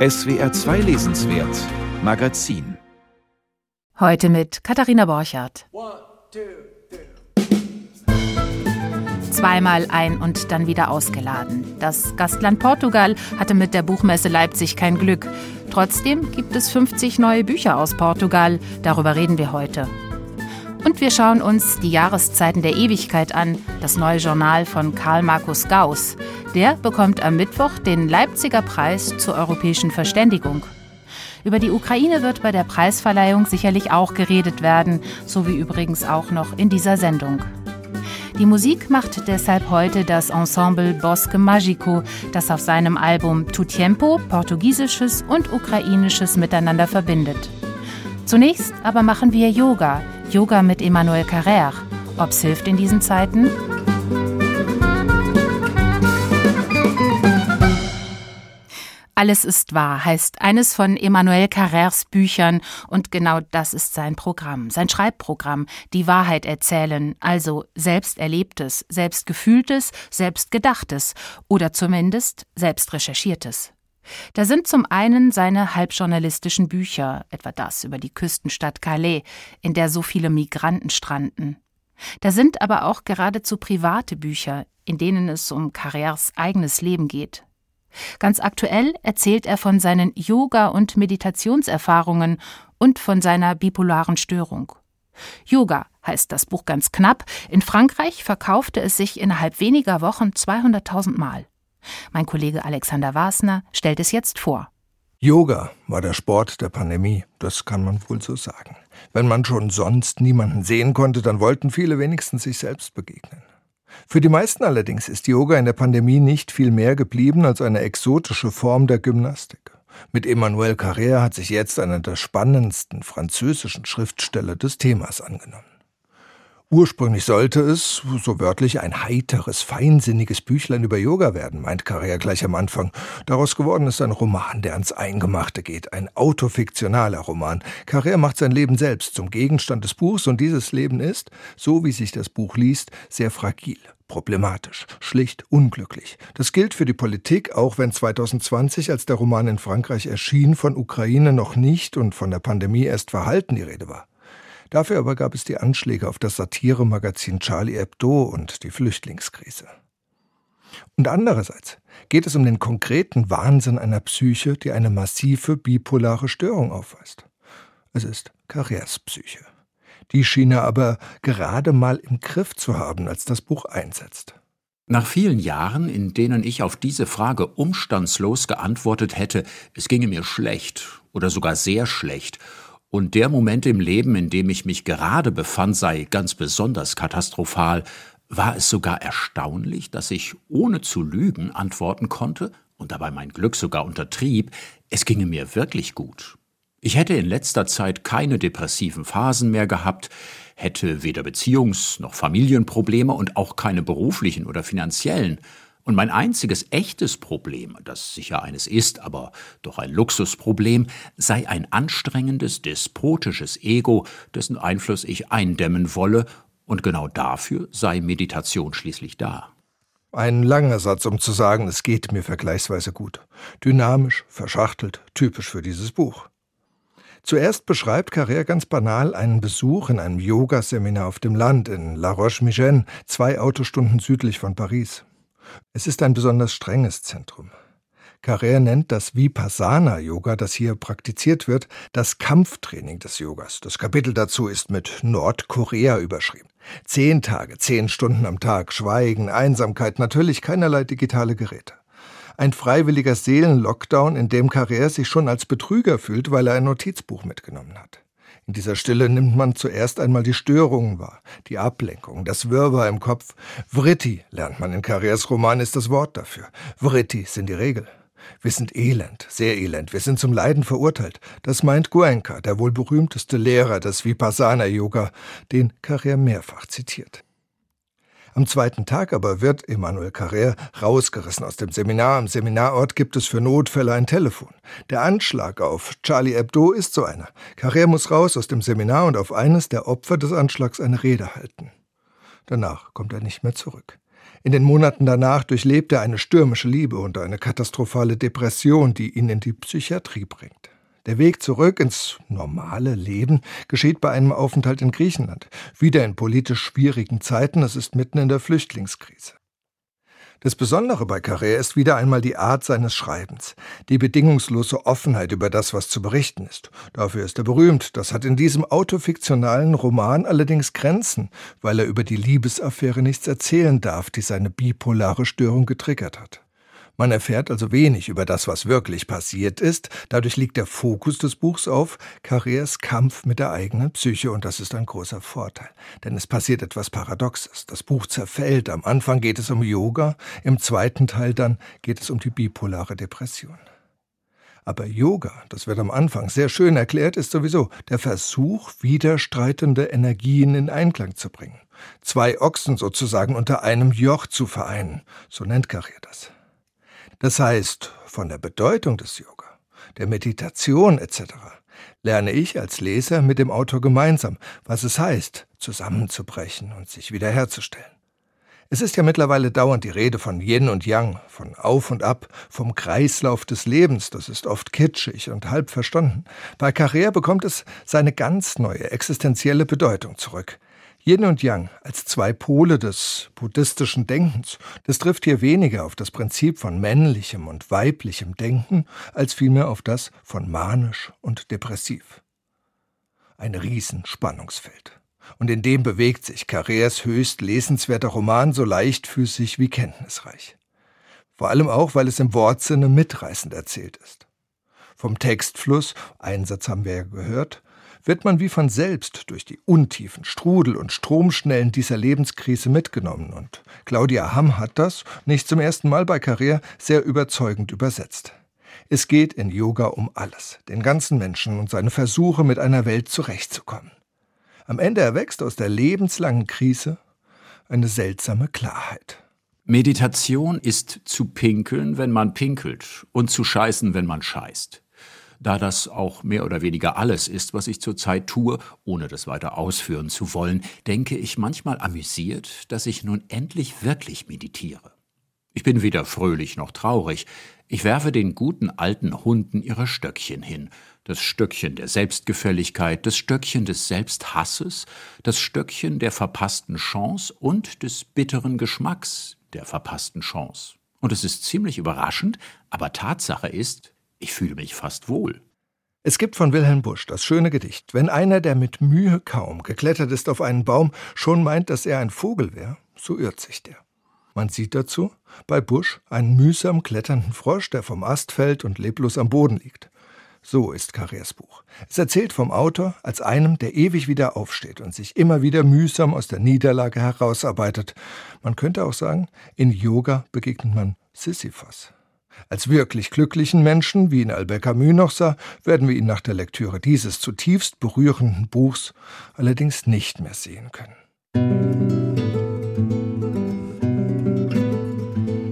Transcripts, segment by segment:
SWR 2 Lesenswert Magazin Heute mit Katharina Borchardt. Zweimal ein und dann wieder ausgeladen. Das Gastland Portugal hatte mit der Buchmesse Leipzig kein Glück. Trotzdem gibt es 50 neue Bücher aus Portugal. Darüber reden wir heute. Und wir schauen uns die Jahreszeiten der Ewigkeit an, das neue Journal von Karl Markus Gauss. Der bekommt am Mittwoch den Leipziger Preis zur europäischen Verständigung. Über die Ukraine wird bei der Preisverleihung sicherlich auch geredet werden, so wie übrigens auch noch in dieser Sendung. Die Musik macht deshalb heute das Ensemble Bosque Magico, das auf seinem Album Tu Tiempo portugiesisches und ukrainisches miteinander verbindet. Zunächst aber machen wir Yoga, Yoga mit Emmanuel Carrère. Ob's hilft in diesen Zeiten? Alles ist wahr heißt eines von Emmanuel Carrères Büchern und genau das ist sein Programm, sein Schreibprogramm, die Wahrheit erzählen, also selbst erlebtes, selbst gefühltes, selbst gedachtes oder zumindest selbst recherchiertes. Da sind zum einen seine halbjournalistischen Bücher, etwa das über die Küstenstadt Calais, in der so viele Migranten stranden. Da sind aber auch geradezu private Bücher, in denen es um Carrères eigenes Leben geht. Ganz aktuell erzählt er von seinen Yoga- und Meditationserfahrungen und von seiner bipolaren Störung. Yoga heißt das Buch ganz knapp. In Frankreich verkaufte es sich innerhalb weniger Wochen 200.000 Mal. Mein Kollege Alexander Wasner stellt es jetzt vor. Yoga war der Sport der Pandemie, das kann man wohl so sagen. Wenn man schon sonst niemanden sehen konnte, dann wollten viele wenigstens sich selbst begegnen. Für die meisten allerdings ist Yoga in der Pandemie nicht viel mehr geblieben als eine exotische Form der Gymnastik. Mit Emmanuel Carrère hat sich jetzt einer der spannendsten französischen Schriftsteller des Themas angenommen. Ursprünglich sollte es, so wörtlich, ein heiteres, feinsinniges Büchlein über Yoga werden, meint Carrère gleich am Anfang. Daraus geworden ist ein Roman, der ans Eingemachte geht, ein autofiktionaler Roman. Carrère macht sein Leben selbst zum Gegenstand des Buchs und dieses Leben ist, so wie sich das Buch liest, sehr fragil, problematisch, schlicht unglücklich. Das gilt für die Politik, auch wenn 2020, als der Roman in Frankreich erschien, von Ukraine noch nicht und von der Pandemie erst verhalten die Rede war. Dafür aber gab es die Anschläge auf das Satiremagazin Charlie Hebdo und die Flüchtlingskrise. Und andererseits geht es um den konkreten Wahnsinn einer Psyche, die eine massive bipolare Störung aufweist. Es ist Carrères Psyche. Die schien er aber gerade mal im Griff zu haben, als das Buch einsetzt. Nach vielen Jahren, in denen ich auf diese Frage umstandslos geantwortet hätte, es ginge mir schlecht oder sogar sehr schlecht und der Moment im Leben, in dem ich mich gerade befand, sei ganz besonders katastrophal, war es sogar erstaunlich, dass ich ohne zu lügen antworten konnte und dabei mein Glück sogar untertrieb, es ginge mir wirklich gut. Ich hätte in letzter Zeit keine depressiven Phasen mehr gehabt, hätte weder Beziehungs- noch Familienprobleme und auch keine beruflichen oder finanziellen, und mein einziges echtes Problem, das sicher eines ist, aber doch ein Luxusproblem, sei ein anstrengendes, despotisches Ego, dessen Einfluss ich eindämmen wolle, und genau dafür sei Meditation schließlich da. Ein langer Satz, um zu sagen, es geht mir vergleichsweise gut. Dynamisch, verschachtelt, typisch für dieses Buch. Zuerst beschreibt Carrère ganz banal einen Besuch in einem Yogaseminar auf dem Land in La Roche-Migène, zwei Autostunden südlich von Paris. Es ist ein besonders strenges Zentrum. Carrère nennt das Vipassana-Yoga, das hier praktiziert wird, das Kampftraining des Yogas. Das Kapitel dazu ist mit Nordkorea überschrieben. Zehn Tage, zehn Stunden am Tag, Schweigen, Einsamkeit, natürlich keinerlei digitale Geräte. Ein freiwilliger Seelenlockdown, in dem Carrère sich schon als Betrüger fühlt, weil er ein Notizbuch mitgenommen hat. In dieser Stille nimmt man zuerst einmal die Störungen wahr, die Ablenkung, das Wirrwarr im Kopf. Vritti, lernt man in Carriers Roman, ist das Wort dafür. Vritti sind die Regel. Wir sind elend, sehr elend, wir sind zum Leiden verurteilt. Das meint Goenka, der wohl berühmteste Lehrer des Vipassana-Yoga, den Carrier mehrfach zitiert. Am zweiten Tag aber wird Emmanuel Carrère rausgerissen aus dem Seminar. Am Seminarort gibt es für Notfälle ein Telefon. Der Anschlag auf Charlie Hebdo ist so einer. Carrère muss raus aus dem Seminar und auf eines der Opfer des Anschlags eine Rede halten. Danach kommt er nicht mehr zurück. In den Monaten danach durchlebt er eine stürmische Liebe und eine katastrophale Depression, die ihn in die Psychiatrie bringt. Der Weg zurück ins normale Leben geschieht bei einem Aufenthalt in Griechenland, wieder in politisch schwierigen Zeiten, es ist mitten in der Flüchtlingskrise. Das Besondere bei Carrère ist wieder einmal die Art seines Schreibens, die bedingungslose Offenheit über das, was zu berichten ist. Dafür ist er berühmt. Das hat in diesem autofiktionalen Roman allerdings Grenzen, weil er über die Liebesaffäre nichts erzählen darf, die seine bipolare Störung getriggert hat. Man erfährt also wenig über das, was wirklich passiert ist. Dadurch liegt der Fokus des Buchs auf Carrers Kampf mit der eigenen Psyche und das ist ein großer Vorteil. Denn es passiert etwas Paradoxes. Das Buch zerfällt. Am Anfang geht es um Yoga, im zweiten Teil dann geht es um die bipolare Depression. Aber Yoga, das wird am Anfang sehr schön erklärt, ist sowieso der Versuch, widerstreitende Energien in Einklang zu bringen. Zwei Ochsen sozusagen unter einem Joch zu vereinen. So nennt Carrier das. Das heißt, von der Bedeutung des Yoga, der Meditation etc. lerne ich als Leser mit dem Autor gemeinsam, was es heißt, zusammenzubrechen und sich wiederherzustellen. Es ist ja mittlerweile dauernd die Rede von Yin und Yang, von Auf und Ab, vom Kreislauf des Lebens, das ist oft kitschig und halb verstanden. Bei Carrère bekommt es seine ganz neue existenzielle Bedeutung zurück. Yin und Yang als zwei Pole des buddhistischen Denkens, das trifft hier weniger auf das Prinzip von männlichem und weiblichem Denken, als vielmehr auf das von manisch und depressiv. Ein Riesenspannungsfeld. Und in dem bewegt sich Carrers höchst lesenswerter Roman so leichtfüßig wie kenntnisreich. Vor allem auch, weil es im Wortsinne mitreißend erzählt ist. Vom Textfluss, einen Satz haben wir ja gehört, wird man wie von selbst durch die Untiefen, Strudel und Stromschnellen dieser Lebenskrise mitgenommen. Und Claudia Hamm hat das, nicht zum ersten Mal bei Carrère, sehr überzeugend übersetzt. Es geht in Yoga um alles, den ganzen Menschen und seine Versuche, mit einer Welt zurechtzukommen. Am Ende erwächst aus der lebenslangen Krise eine seltsame Klarheit. Meditation ist zu pinkeln, wenn man pinkelt, und zu scheißen, wenn man scheißt da das auch mehr oder weniger alles ist, was ich zurzeit tue, ohne das weiter ausführen zu wollen, denke ich manchmal amüsiert, dass ich nun endlich wirklich meditiere. Ich bin weder fröhlich noch traurig. Ich werfe den guten alten Hunden ihre Stöckchen hin. Das Stöckchen der Selbstgefälligkeit, das Stöckchen des Selbsthasses, das Stöckchen der verpassten Chance und des bitteren Geschmacks der verpassten Chance. Und es ist ziemlich überraschend, aber Tatsache ist, ich fühle mich fast wohl. Es gibt von Wilhelm Busch das schöne Gedicht, wenn einer, der mit Mühe kaum geklettert ist auf einen Baum, schon meint, dass er ein Vogel wäre, so irrt sich der. Man sieht dazu bei Busch einen mühsam kletternden Frosch, der vom Ast fällt und leblos am Boden liegt. So ist Carrers Buch. Es erzählt vom Autor als einem, der ewig wieder aufsteht und sich immer wieder mühsam aus der Niederlage herausarbeitet. Man könnte auch sagen, in Yoga begegnet man Sisyphos. Als wirklich glücklichen Menschen, wie ihn Albert Camus noch sah, werden wir ihn nach der Lektüre dieses zutiefst berührenden Buchs allerdings nicht mehr sehen können.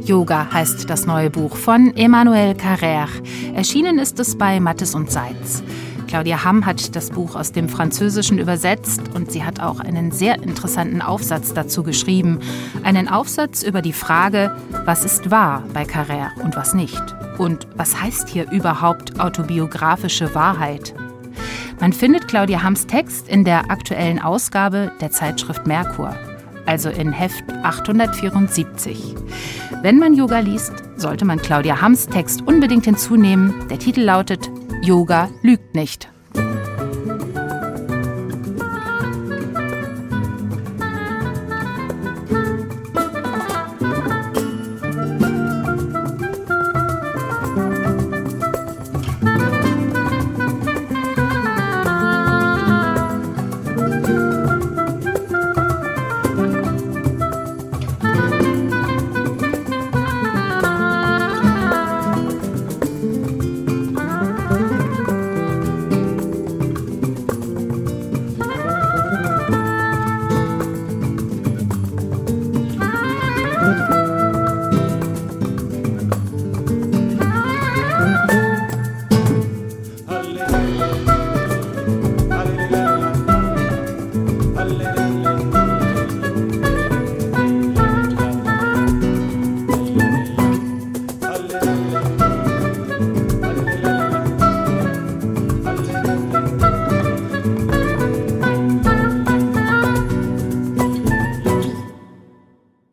Yoga heißt das neue Buch von Emmanuel Carrère. Erschienen ist es bei Mattes und Seitz. Claudia Hamm hat das Buch aus dem Französischen übersetzt und sie hat auch einen sehr interessanten Aufsatz dazu geschrieben. Einen Aufsatz über die Frage, was ist wahr bei Carrère und was nicht? Und was heißt hier überhaupt autobiografische Wahrheit? Man findet Claudia Hamms Text in der aktuellen Ausgabe der Zeitschrift Merkur, also in Heft 874. Wenn man Yoga liest, sollte man Claudia Hamms Text unbedingt hinzunehmen. Der Titel lautet Yoga lügt nicht.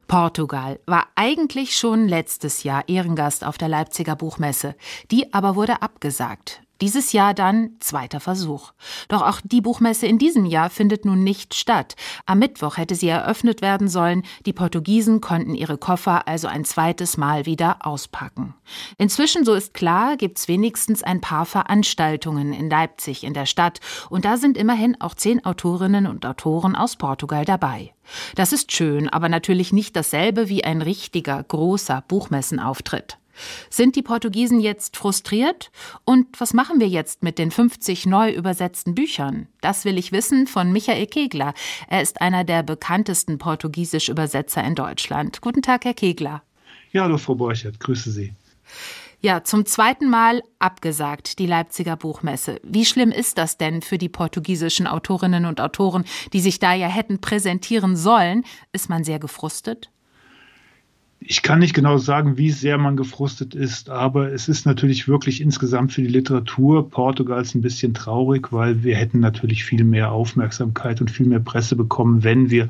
Portugal war eigentlich schon letztes Jahr Ehrengast auf der Leipziger Buchmesse. Die aber wurde abgesagt. Dieses Jahr dann zweiter Versuch. Doch auch die Buchmesse in diesem Jahr findet nun nicht statt. Am Mittwoch hätte sie eröffnet werden sollen. Die Portugiesen konnten ihre Koffer also ein zweites Mal wieder auspacken. Inzwischen, so ist klar, gibt's wenigstens ein paar Veranstaltungen in Leipzig in der Stadt. Und da sind immerhin auch zehn Autorinnen und Autoren aus Portugal dabei. Das ist schön, aber natürlich nicht dasselbe wie ein richtiger, großer Buchmessenauftritt. Sind die Portugiesen jetzt frustriert? Und was machen wir jetzt mit den 50 neu übersetzten Büchern? Das will ich wissen von Michael Kegler. Er ist einer der bekanntesten portugiesisch Übersetzer in Deutschland. Guten Tag, Herr Kegler. Ja, hallo, Frau Borchert. Grüße Sie. Ja, zum zweiten Mal abgesagt, die Leipziger Buchmesse. Wie schlimm ist das denn für die portugiesischen Autorinnen und Autoren, die sich da ja hätten präsentieren sollen? Ist man sehr gefrustet? Ich kann nicht genau sagen, wie sehr man gefrustet ist, aber es ist natürlich wirklich insgesamt für die Literatur Portugals ein bisschen traurig, weil wir hätten natürlich viel mehr Aufmerksamkeit und viel mehr Presse bekommen, wenn wir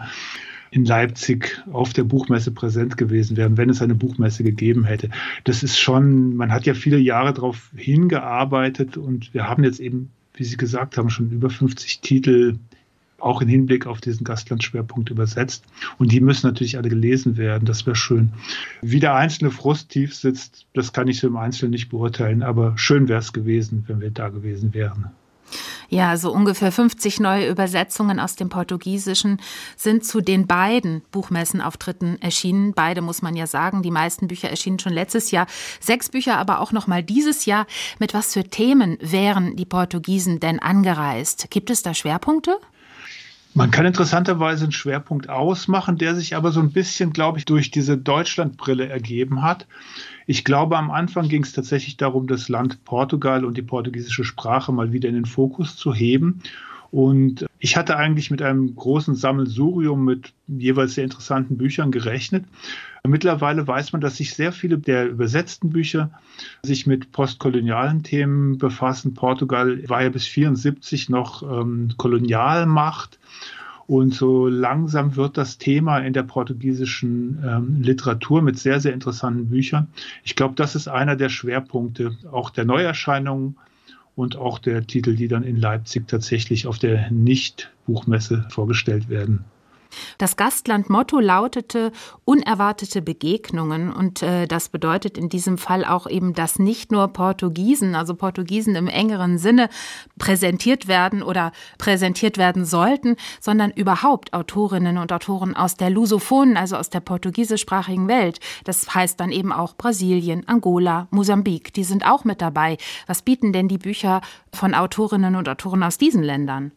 in Leipzig auf der Buchmesse präsent gewesen wären, wenn es eine Buchmesse gegeben hätte. Das ist schon, man hat ja viele Jahre darauf hingearbeitet und wir haben jetzt eben, wie Sie gesagt haben, schon über 50 Titel auch im Hinblick auf diesen Gastlandschwerpunkt übersetzt. Und die müssen natürlich alle gelesen werden. Das wäre schön. Wie der einzelne Frust tief sitzt, das kann ich so im Einzelnen nicht beurteilen. Aber schön wäre es gewesen, wenn wir da gewesen wären. Ja, so ungefähr 50 neue Übersetzungen aus dem Portugiesischen sind zu den beiden Buchmessenauftritten erschienen. Beide muss man ja sagen. Die meisten Bücher erschienen schon letztes Jahr. Sechs Bücher aber auch noch mal dieses Jahr. Mit was für Themen wären die Portugiesen denn angereist? Gibt es da Schwerpunkte? Man kann interessanterweise einen Schwerpunkt ausmachen, der sich aber so ein bisschen, glaube ich, durch diese Deutschlandbrille ergeben hat. Ich glaube, am Anfang ging es tatsächlich darum, das Land Portugal und die portugiesische Sprache mal wieder in den Fokus zu heben. Und ich hatte eigentlich mit einem großen Sammelsurium mit jeweils sehr interessanten Büchern gerechnet. Mittlerweile weiß man, dass sich sehr viele der übersetzten Bücher sich mit postkolonialen Themen befassen. Portugal war ja bis 74 noch ähm, Kolonialmacht. Und so langsam wird das Thema in der portugiesischen ähm, Literatur mit sehr, sehr interessanten Büchern. Ich glaube, das ist einer der Schwerpunkte auch der Neuerscheinungen und auch der Titel, die dann in Leipzig tatsächlich auf der Nicht-Buchmesse vorgestellt werden. Das Gastland-Motto lautete unerwartete Begegnungen und äh, das bedeutet in diesem Fall auch eben, dass nicht nur Portugiesen, also Portugiesen im engeren Sinne präsentiert werden oder präsentiert werden sollten, sondern überhaupt Autorinnen und Autoren aus der Lusophonen, also aus der portugiesischsprachigen Welt. Das heißt dann eben auch Brasilien, Angola, Mosambik, die sind auch mit dabei. Was bieten denn die Bücher von Autorinnen und Autoren aus diesen Ländern?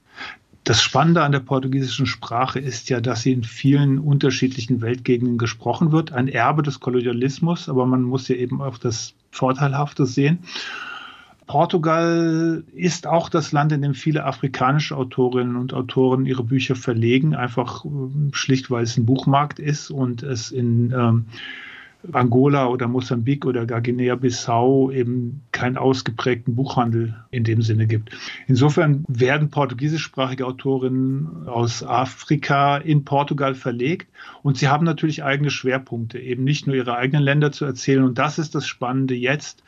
Das Spannende an der portugiesischen Sprache ist ja, dass sie in vielen unterschiedlichen Weltgegenden gesprochen wird. Ein Erbe des Kolonialismus, aber man muss ja eben auch das Vorteilhafte sehen. Portugal ist auch das Land, in dem viele afrikanische Autorinnen und Autoren ihre Bücher verlegen, einfach ähm, schlicht, weil es ein Buchmarkt ist und es in ähm, Angola oder Mosambik oder gar Guinea-Bissau eben keinen ausgeprägten Buchhandel in dem Sinne gibt. Insofern werden portugiesischsprachige Autorinnen aus Afrika in Portugal verlegt und sie haben natürlich eigene Schwerpunkte, eben nicht nur ihre eigenen Länder zu erzählen. Und das ist das Spannende jetzt.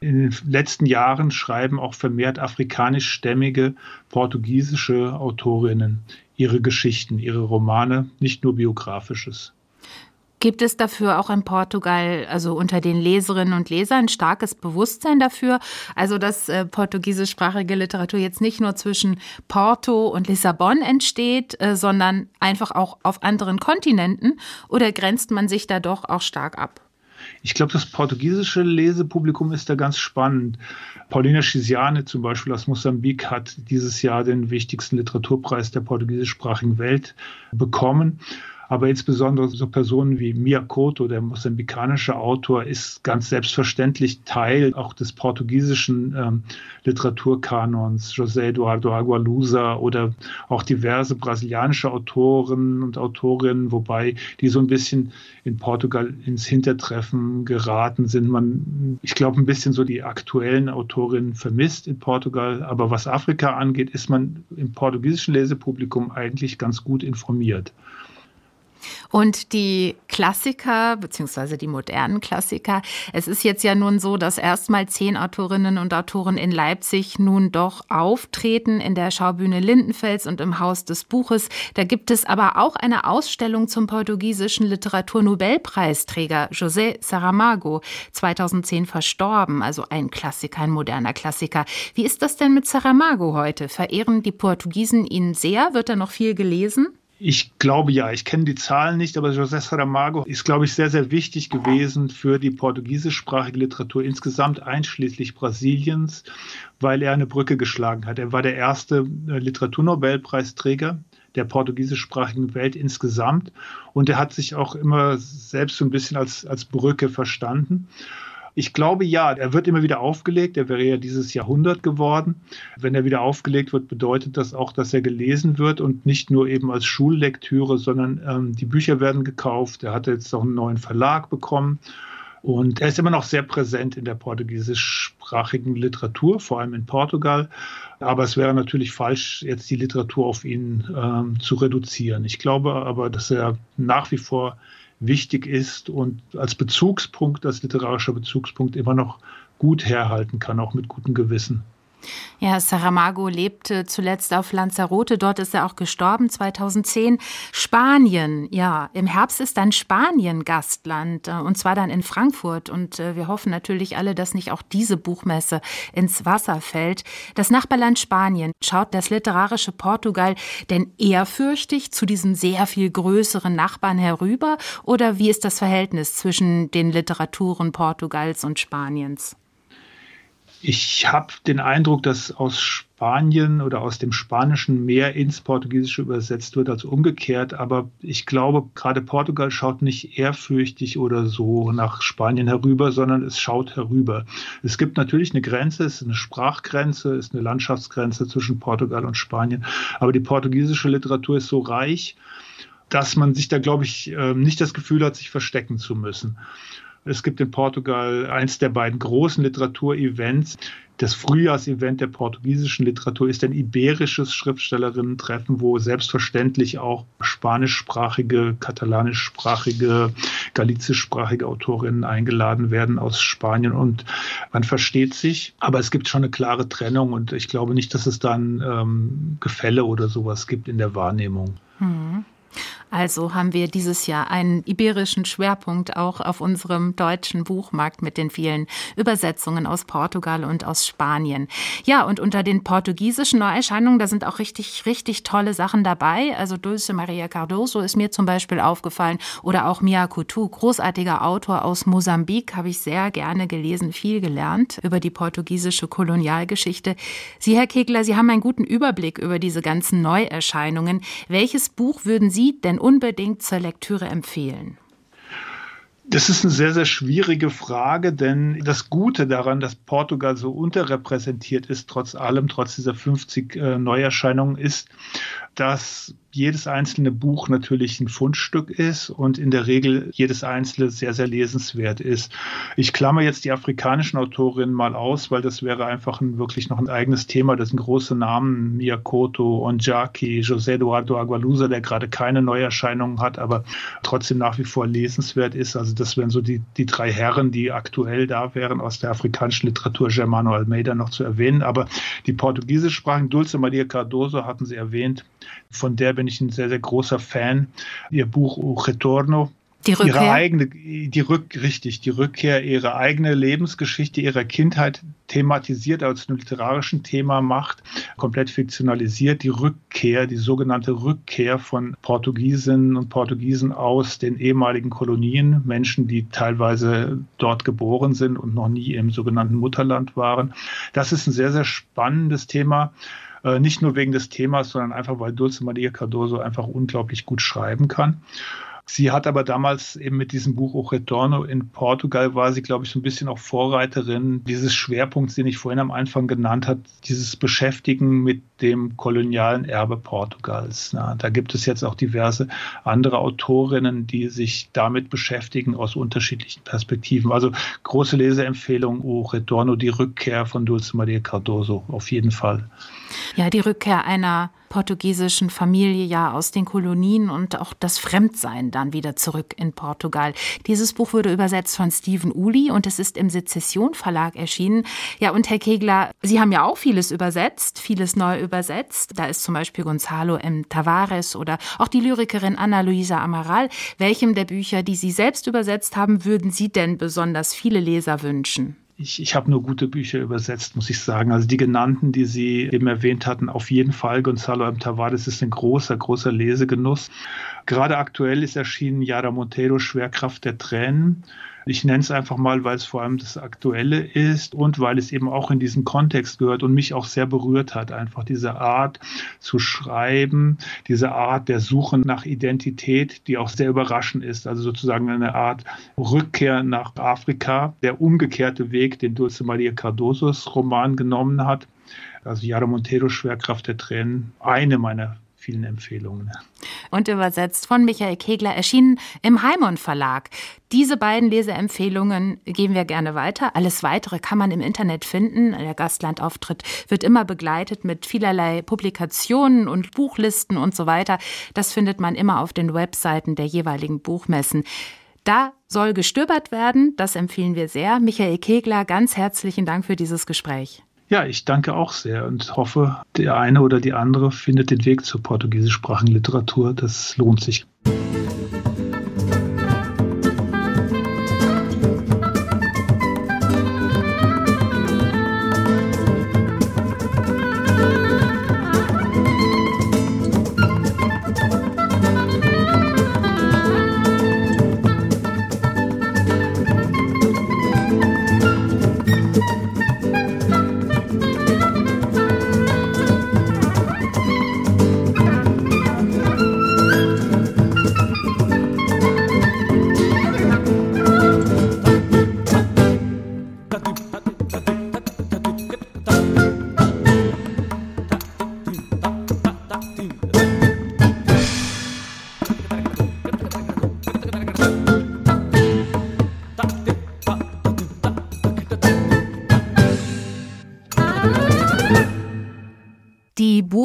In den letzten Jahren schreiben auch vermehrt afrikanischstämmige portugiesische Autorinnen ihre Geschichten, ihre Romane, nicht nur biografisches. Gibt es dafür auch in Portugal, also unter den Leserinnen und Lesern, starkes Bewusstsein dafür? Also, dass äh, portugiesischsprachige Literatur jetzt nicht nur zwischen Porto und Lissabon entsteht, äh, sondern einfach auch auf anderen Kontinenten? Oder grenzt man sich da doch auch stark ab? Ich glaube, das portugiesische Lesepublikum ist da ganz spannend. Paulina Chisiane zum Beispiel aus Mosambik hat dieses Jahr den wichtigsten Literaturpreis der portugiesischsprachigen Welt bekommen. Aber insbesondere so Personen wie Mia Couto, der mosambikanische Autor, ist ganz selbstverständlich Teil auch des portugiesischen ähm, Literaturkanons. José Eduardo Agualusa oder auch diverse brasilianische Autoren und Autorinnen, wobei die so ein bisschen in Portugal ins Hintertreffen geraten sind. Man, ich glaube, ein bisschen so die aktuellen Autorinnen vermisst in Portugal. Aber was Afrika angeht, ist man im portugiesischen Lesepublikum eigentlich ganz gut informiert. Und die Klassiker, beziehungsweise die modernen Klassiker, es ist jetzt ja nun so, dass erstmal zehn Autorinnen und Autoren in Leipzig nun doch auftreten in der Schaubühne Lindenfels und im Haus des Buches. Da gibt es aber auch eine Ausstellung zum portugiesischen Literaturnobelpreisträger José Saramago, 2010 verstorben, also ein Klassiker, ein moderner Klassiker. Wie ist das denn mit Saramago heute? Verehren die Portugiesen ihn sehr? Wird er noch viel gelesen? Ich glaube ja, ich kenne die Zahlen nicht, aber José Saramago ist, glaube ich, sehr, sehr wichtig gewesen für die portugiesischsprachige Literatur insgesamt, einschließlich Brasiliens, weil er eine Brücke geschlagen hat. Er war der erste äh, Literaturnobelpreisträger der portugiesischsprachigen Welt insgesamt und er hat sich auch immer selbst so ein bisschen als, als Brücke verstanden. Ich glaube ja, er wird immer wieder aufgelegt. Er wäre ja dieses Jahrhundert geworden. Wenn er wieder aufgelegt wird, bedeutet das auch, dass er gelesen wird und nicht nur eben als Schullektüre, sondern ähm, die Bücher werden gekauft. Er hat jetzt auch einen neuen Verlag bekommen. Und er ist immer noch sehr präsent in der portugiesischsprachigen Literatur, vor allem in Portugal. Aber es wäre natürlich falsch, jetzt die Literatur auf ihn ähm, zu reduzieren. Ich glaube aber, dass er nach wie vor wichtig ist und als Bezugspunkt, als literarischer Bezugspunkt immer noch gut herhalten kann, auch mit gutem Gewissen. Ja, Saramago lebte zuletzt auf Lanzarote, dort ist er auch gestorben 2010. Spanien, ja, im Herbst ist dann Spanien Gastland äh, und zwar dann in Frankfurt und äh, wir hoffen natürlich alle, dass nicht auch diese Buchmesse ins Wasser fällt. Das Nachbarland Spanien schaut das literarische Portugal denn ehrfürchtig zu diesen sehr viel größeren Nachbarn herüber oder wie ist das Verhältnis zwischen den Literaturen Portugals und Spaniens? Ich habe den Eindruck, dass aus Spanien oder aus dem Spanischen mehr ins Portugiesische übersetzt wird als umgekehrt. Aber ich glaube, gerade Portugal schaut nicht ehrfürchtig oder so nach Spanien herüber, sondern es schaut herüber. Es gibt natürlich eine Grenze, es ist eine Sprachgrenze, es ist eine Landschaftsgrenze zwischen Portugal und Spanien. Aber die portugiesische Literatur ist so reich, dass man sich da, glaube ich, ähm, nicht das Gefühl hat, sich verstecken zu müssen. Es gibt in Portugal eins der beiden großen Literaturevents. Das Frühjahrsevent der portugiesischen Literatur ist ein iberisches Schriftstellerinnen-Treffen, wo selbstverständlich auch spanischsprachige, katalanischsprachige, galizischsprachige Autorinnen eingeladen werden aus Spanien und man versteht sich. Aber es gibt schon eine klare Trennung und ich glaube nicht, dass es dann ähm, Gefälle oder sowas gibt in der Wahrnehmung. Mhm. Also haben wir dieses Jahr einen iberischen Schwerpunkt auch auf unserem deutschen Buchmarkt mit den vielen Übersetzungen aus Portugal und aus Spanien. Ja, und unter den portugiesischen Neuerscheinungen, da sind auch richtig, richtig tolle Sachen dabei. Also Dulce Maria Cardoso ist mir zum Beispiel aufgefallen oder auch Mia Coutu, großartiger Autor aus Mosambik, habe ich sehr gerne gelesen, viel gelernt über die portugiesische Kolonialgeschichte. Sie, Herr Kegler, Sie haben einen guten Überblick über diese ganzen Neuerscheinungen. Welches Buch würden Sie denn unbedingt zur Lektüre empfehlen? Das ist eine sehr, sehr schwierige Frage, denn das Gute daran, dass Portugal so unterrepräsentiert ist, trotz allem, trotz dieser 50 äh, Neuerscheinungen, ist, dass jedes einzelne Buch natürlich ein Fundstück ist und in der Regel jedes einzelne sehr, sehr lesenswert ist. Ich klammer jetzt die afrikanischen Autorinnen mal aus, weil das wäre einfach ein, wirklich noch ein eigenes Thema. Das sind große Namen, Miyakoto, Onjaki, José Eduardo Agualusa, der gerade keine Neuerscheinungen hat, aber trotzdem nach wie vor lesenswert ist. Also das wären so die, die drei Herren, die aktuell da wären aus der afrikanischen Literatur, Germano Almeida noch zu erwähnen. Aber die portugiesischsprachigen Dulce Maria Cardoso hatten Sie erwähnt. Von der bin ich ein sehr, sehr großer Fan. Ihr Buch Retorno die Rückkehr? Ihre eigene, die Rück, richtig, die Rückkehr, ihre eigene Lebensgeschichte, ihrer Kindheit thematisiert, als ein literarischen Thema macht, komplett fiktionalisiert, die Rückkehr, die sogenannte Rückkehr von Portugiesinnen und Portugiesen aus den ehemaligen Kolonien, Menschen, die teilweise dort geboren sind und noch nie im sogenannten Mutterland waren. Das ist ein sehr, sehr spannendes Thema. Äh, nicht nur wegen des Themas, sondern einfach, weil Dulce Maria Cardoso einfach unglaublich gut schreiben kann. Sie hat aber damals eben mit diesem Buch O Retorno in Portugal war sie, glaube ich, so ein bisschen auch Vorreiterin dieses Schwerpunkts, den ich vorhin am Anfang genannt habe, dieses Beschäftigen mit dem kolonialen Erbe Portugals. Na, da gibt es jetzt auch diverse andere Autorinnen, die sich damit beschäftigen aus unterschiedlichen Perspektiven. Also große Leseempfehlung O Retorno, die Rückkehr von Dulce Maria Cardoso, auf jeden Fall. Ja, die Rückkehr einer portugiesischen Familie ja aus den Kolonien und auch das Fremdsein dann wieder zurück in Portugal. Dieses Buch wurde übersetzt von Stephen Uli und es ist im Sezession Verlag erschienen. Ja, und Herr Kegler, Sie haben ja auch vieles übersetzt, vieles neu übersetzt. Da ist zum Beispiel Gonzalo M. Tavares oder auch die Lyrikerin Ana Luisa Amaral. Welchem der Bücher, die Sie selbst übersetzt haben, würden Sie denn besonders viele Leser wünschen? Ich, ich habe nur gute Bücher übersetzt, muss ich sagen. Also die genannten, die Sie eben erwähnt hatten, auf jeden Fall. Gonzalo M. Tavares ist ein großer, großer Lesegenuss. Gerade aktuell ist erschienen Yara Montero Schwerkraft der Tränen. Ich nenne es einfach mal, weil es vor allem das Aktuelle ist und weil es eben auch in diesen Kontext gehört und mich auch sehr berührt hat. Einfach diese Art zu schreiben, diese Art der Suche nach Identität, die auch sehr überraschend ist. Also sozusagen eine Art Rückkehr nach Afrika, der umgekehrte Weg, den Dulce Maria Cardosos Roman genommen hat. Also Yara Montero Schwerkraft der Tränen, eine meiner vielen Empfehlungen. Und übersetzt von Michael Kegler, erschienen im Heimon Verlag. Diese beiden Leseempfehlungen geben wir gerne weiter. Alles weitere kann man im Internet finden. Der Gastlandauftritt wird immer begleitet mit vielerlei Publikationen und Buchlisten und so weiter. Das findet man immer auf den Webseiten der jeweiligen Buchmessen. Da soll gestöbert werden, das empfehlen wir sehr. Michael Kegler, ganz herzlichen Dank für dieses Gespräch. Ja, ich danke auch sehr und hoffe, der eine oder die andere findet den Weg zur portugiesischsprachigen Literatur. Das lohnt sich.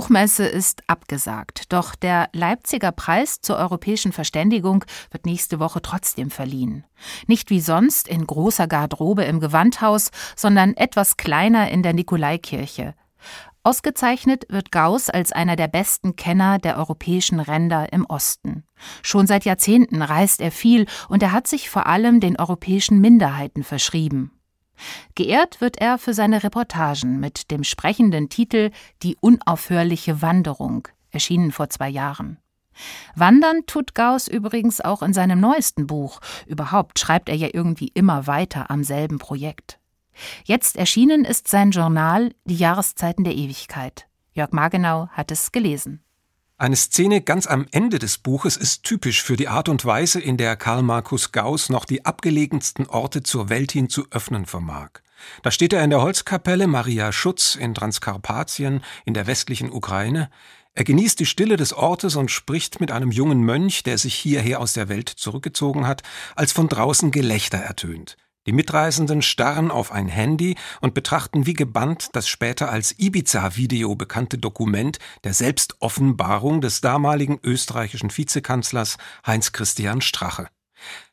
Buchmesse ist abgesagt, doch der Leipziger Preis zur europäischen Verständigung wird nächste Woche trotzdem verliehen. Nicht wie sonst in großer Garderobe im Gewandhaus, sondern etwas kleiner in der Nikolaikirche. Ausgezeichnet wird Gauss als einer der besten Kenner der europäischen Ränder im Osten. Schon seit Jahrzehnten reist er viel und er hat sich vor allem den europäischen Minderheiten verschrieben. Geehrt wird er für seine Reportagen mit dem sprechenden Titel Die unaufhörliche Wanderung, erschienen vor zwei Jahren. Wandern tut Gauss übrigens auch in seinem neuesten Buch. Überhaupt schreibt er ja irgendwie immer weiter am selben Projekt. Jetzt erschienen ist sein Journal Die Jahreszeiten der Ewigkeit. Jörg Margenau hat es gelesen. Eine Szene ganz am Ende des Buches ist typisch für die Art und Weise, in der Karl Markus Gauss noch die abgelegensten Orte zur Welt hin zu öffnen vermag. Da steht er in der Holzkapelle Maria Schutz in Transkarpatien in der westlichen Ukraine. Er genießt die Stille des Ortes und spricht mit einem jungen Mönch, der sich hierher aus der Welt zurückgezogen hat, als von draußen Gelächter ertönt. Die Mitreisenden starren auf ein Handy und betrachten wie gebannt das später als Ibiza-Video bekannte Dokument der Selbstoffenbarung des damaligen österreichischen Vizekanzlers Heinz Christian Strache.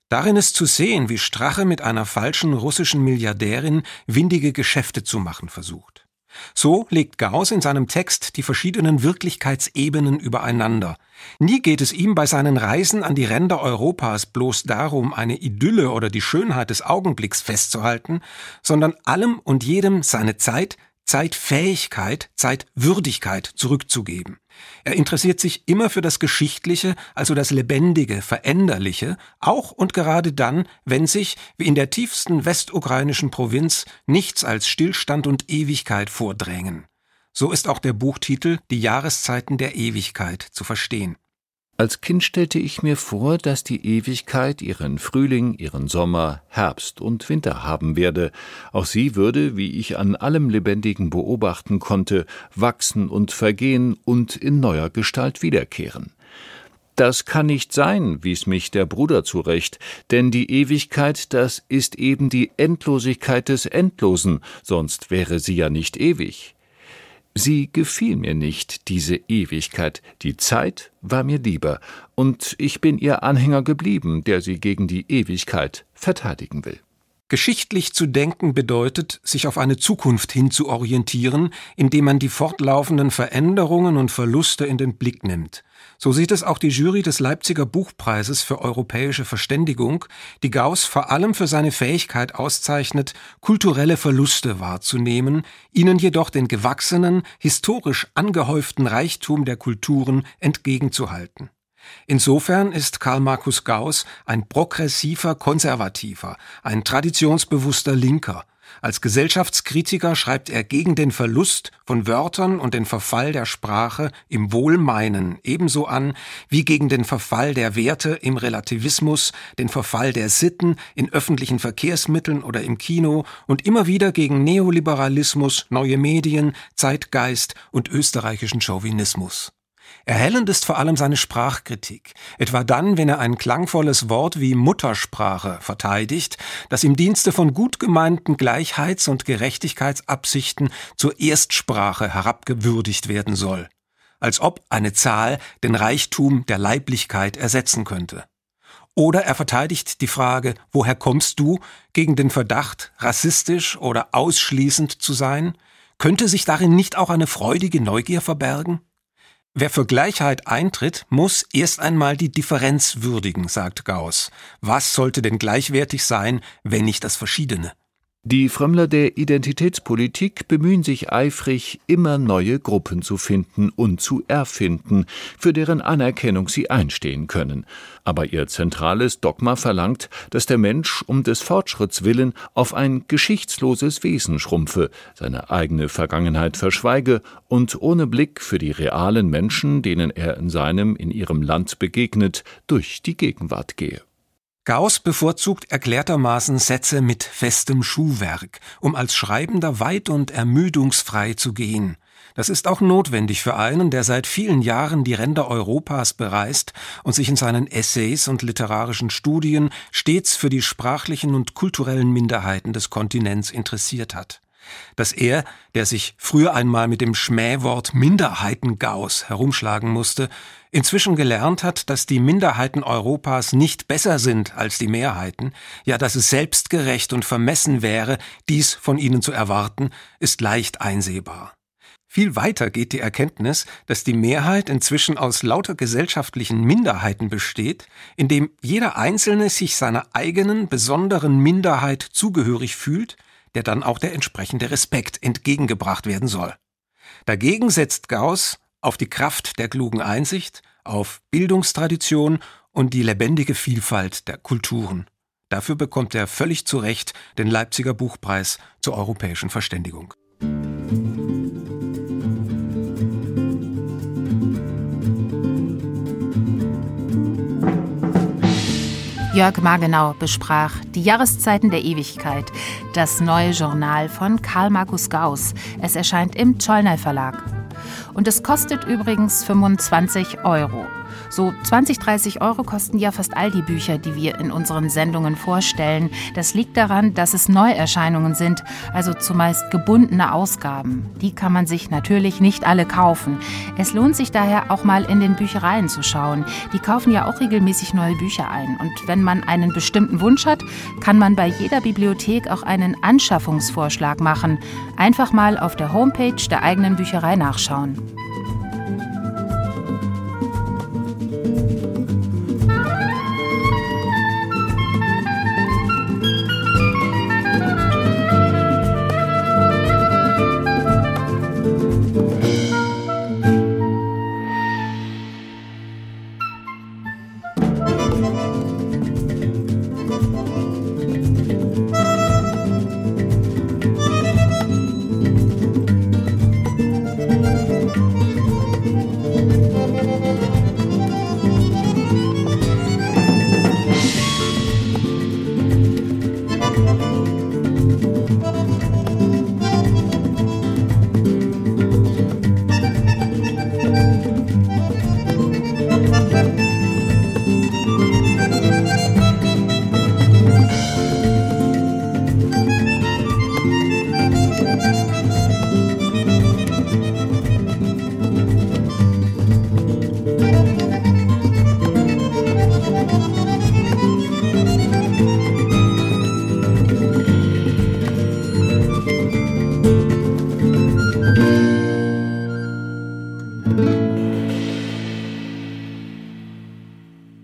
Darin ist zu sehen, wie Strache mit einer falschen russischen Milliardärin windige Geschäfte zu machen versucht. So legt Gauss in seinem Text die verschiedenen Wirklichkeitsebenen übereinander. Nie geht es ihm bei seinen Reisen an die Ränder Europas bloß darum, eine Idylle oder die Schönheit des Augenblicks festzuhalten, sondern allem und jedem seine Zeit, Zeitfähigkeit, Zeitwürdigkeit zurückzugeben. Er interessiert sich immer für das Geschichtliche, also das Lebendige, Veränderliche, auch und gerade dann, wenn sich, wie in der tiefsten westukrainischen Provinz, nichts als Stillstand und Ewigkeit vordrängen. So ist auch der Buchtitel Die Jahreszeiten der Ewigkeit zu verstehen. Als Kind stellte ich mir vor, dass die Ewigkeit ihren Frühling, ihren Sommer, Herbst und Winter haben werde. Auch sie würde, wie ich an allem Lebendigen beobachten konnte, wachsen und vergehen und in neuer Gestalt wiederkehren. Das kann nicht sein, wies mich der Bruder zurecht, denn die Ewigkeit, das ist eben die Endlosigkeit des Endlosen, sonst wäre sie ja nicht ewig. Sie gefiel mir nicht, diese Ewigkeit, die Zeit war mir lieber, und ich bin ihr Anhänger geblieben, der sie gegen die Ewigkeit verteidigen will. Geschichtlich zu denken bedeutet, sich auf eine Zukunft hin zu orientieren, indem man die fortlaufenden Veränderungen und Verluste in den Blick nimmt. So sieht es auch die Jury des Leipziger Buchpreises für europäische Verständigung, die Gauss vor allem für seine Fähigkeit auszeichnet, kulturelle Verluste wahrzunehmen, ihnen jedoch den gewachsenen, historisch angehäuften Reichtum der Kulturen entgegenzuhalten. Insofern ist Karl Markus Gauss ein progressiver Konservativer, ein traditionsbewusster Linker. Als Gesellschaftskritiker schreibt er gegen den Verlust von Wörtern und den Verfall der Sprache im Wohlmeinen ebenso an wie gegen den Verfall der Werte im Relativismus, den Verfall der Sitten in öffentlichen Verkehrsmitteln oder im Kino und immer wieder gegen Neoliberalismus, neue Medien, Zeitgeist und österreichischen Chauvinismus. Erhellend ist vor allem seine Sprachkritik, etwa dann, wenn er ein klangvolles Wort wie Muttersprache verteidigt, das im Dienste von gut gemeinten Gleichheits- und Gerechtigkeitsabsichten zur Erstsprache herabgewürdigt werden soll, als ob eine Zahl den Reichtum der Leiblichkeit ersetzen könnte. Oder er verteidigt die Frage, woher kommst du, gegen den Verdacht, rassistisch oder ausschließend zu sein? Könnte sich darin nicht auch eine freudige Neugier verbergen? Wer für Gleichheit eintritt, muss erst einmal die Differenz würdigen, sagt Gauss. Was sollte denn gleichwertig sein, wenn nicht das Verschiedene? Die Frömmler der Identitätspolitik bemühen sich eifrig, immer neue Gruppen zu finden und zu erfinden, für deren Anerkennung sie einstehen können. Aber ihr zentrales Dogma verlangt, dass der Mensch um des Fortschritts willen auf ein geschichtsloses Wesen schrumpfe, seine eigene Vergangenheit verschweige und ohne Blick für die realen Menschen, denen er in seinem, in ihrem Land begegnet, durch die Gegenwart gehe. Gauss bevorzugt erklärtermaßen Sätze mit festem Schuhwerk, um als Schreibender weit und ermüdungsfrei zu gehen. Das ist auch notwendig für einen, der seit vielen Jahren die Ränder Europas bereist und sich in seinen Essays und literarischen Studien stets für die sprachlichen und kulturellen Minderheiten des Kontinents interessiert hat dass er, der sich früher einmal mit dem Schmähwort Minderheitengaus herumschlagen musste, inzwischen gelernt hat, dass die Minderheiten Europas nicht besser sind als die Mehrheiten, ja dass es selbstgerecht und vermessen wäre, dies von ihnen zu erwarten, ist leicht einsehbar. Viel weiter geht die Erkenntnis, dass die Mehrheit inzwischen aus lauter gesellschaftlichen Minderheiten besteht, indem jeder Einzelne sich seiner eigenen besonderen Minderheit zugehörig fühlt, der dann auch der entsprechende Respekt entgegengebracht werden soll. Dagegen setzt Gauss auf die Kraft der klugen Einsicht, auf Bildungstradition und die lebendige Vielfalt der Kulturen. Dafür bekommt er völlig zu Recht den Leipziger Buchpreis zur europäischen Verständigung. Jörg Magenau besprach Die Jahreszeiten der Ewigkeit, das neue Journal von Karl Markus Gauss. Es erscheint im Zollner Verlag. Und es kostet übrigens 25 Euro. So 20, 30 Euro kosten ja fast all die Bücher, die wir in unseren Sendungen vorstellen. Das liegt daran, dass es Neuerscheinungen sind, also zumeist gebundene Ausgaben. Die kann man sich natürlich nicht alle kaufen. Es lohnt sich daher auch mal in den Büchereien zu schauen. Die kaufen ja auch regelmäßig neue Bücher ein. Und wenn man einen bestimmten Wunsch hat, kann man bei jeder Bibliothek auch einen Anschaffungsvorschlag machen. Einfach mal auf der Homepage der eigenen Bücherei nachschauen.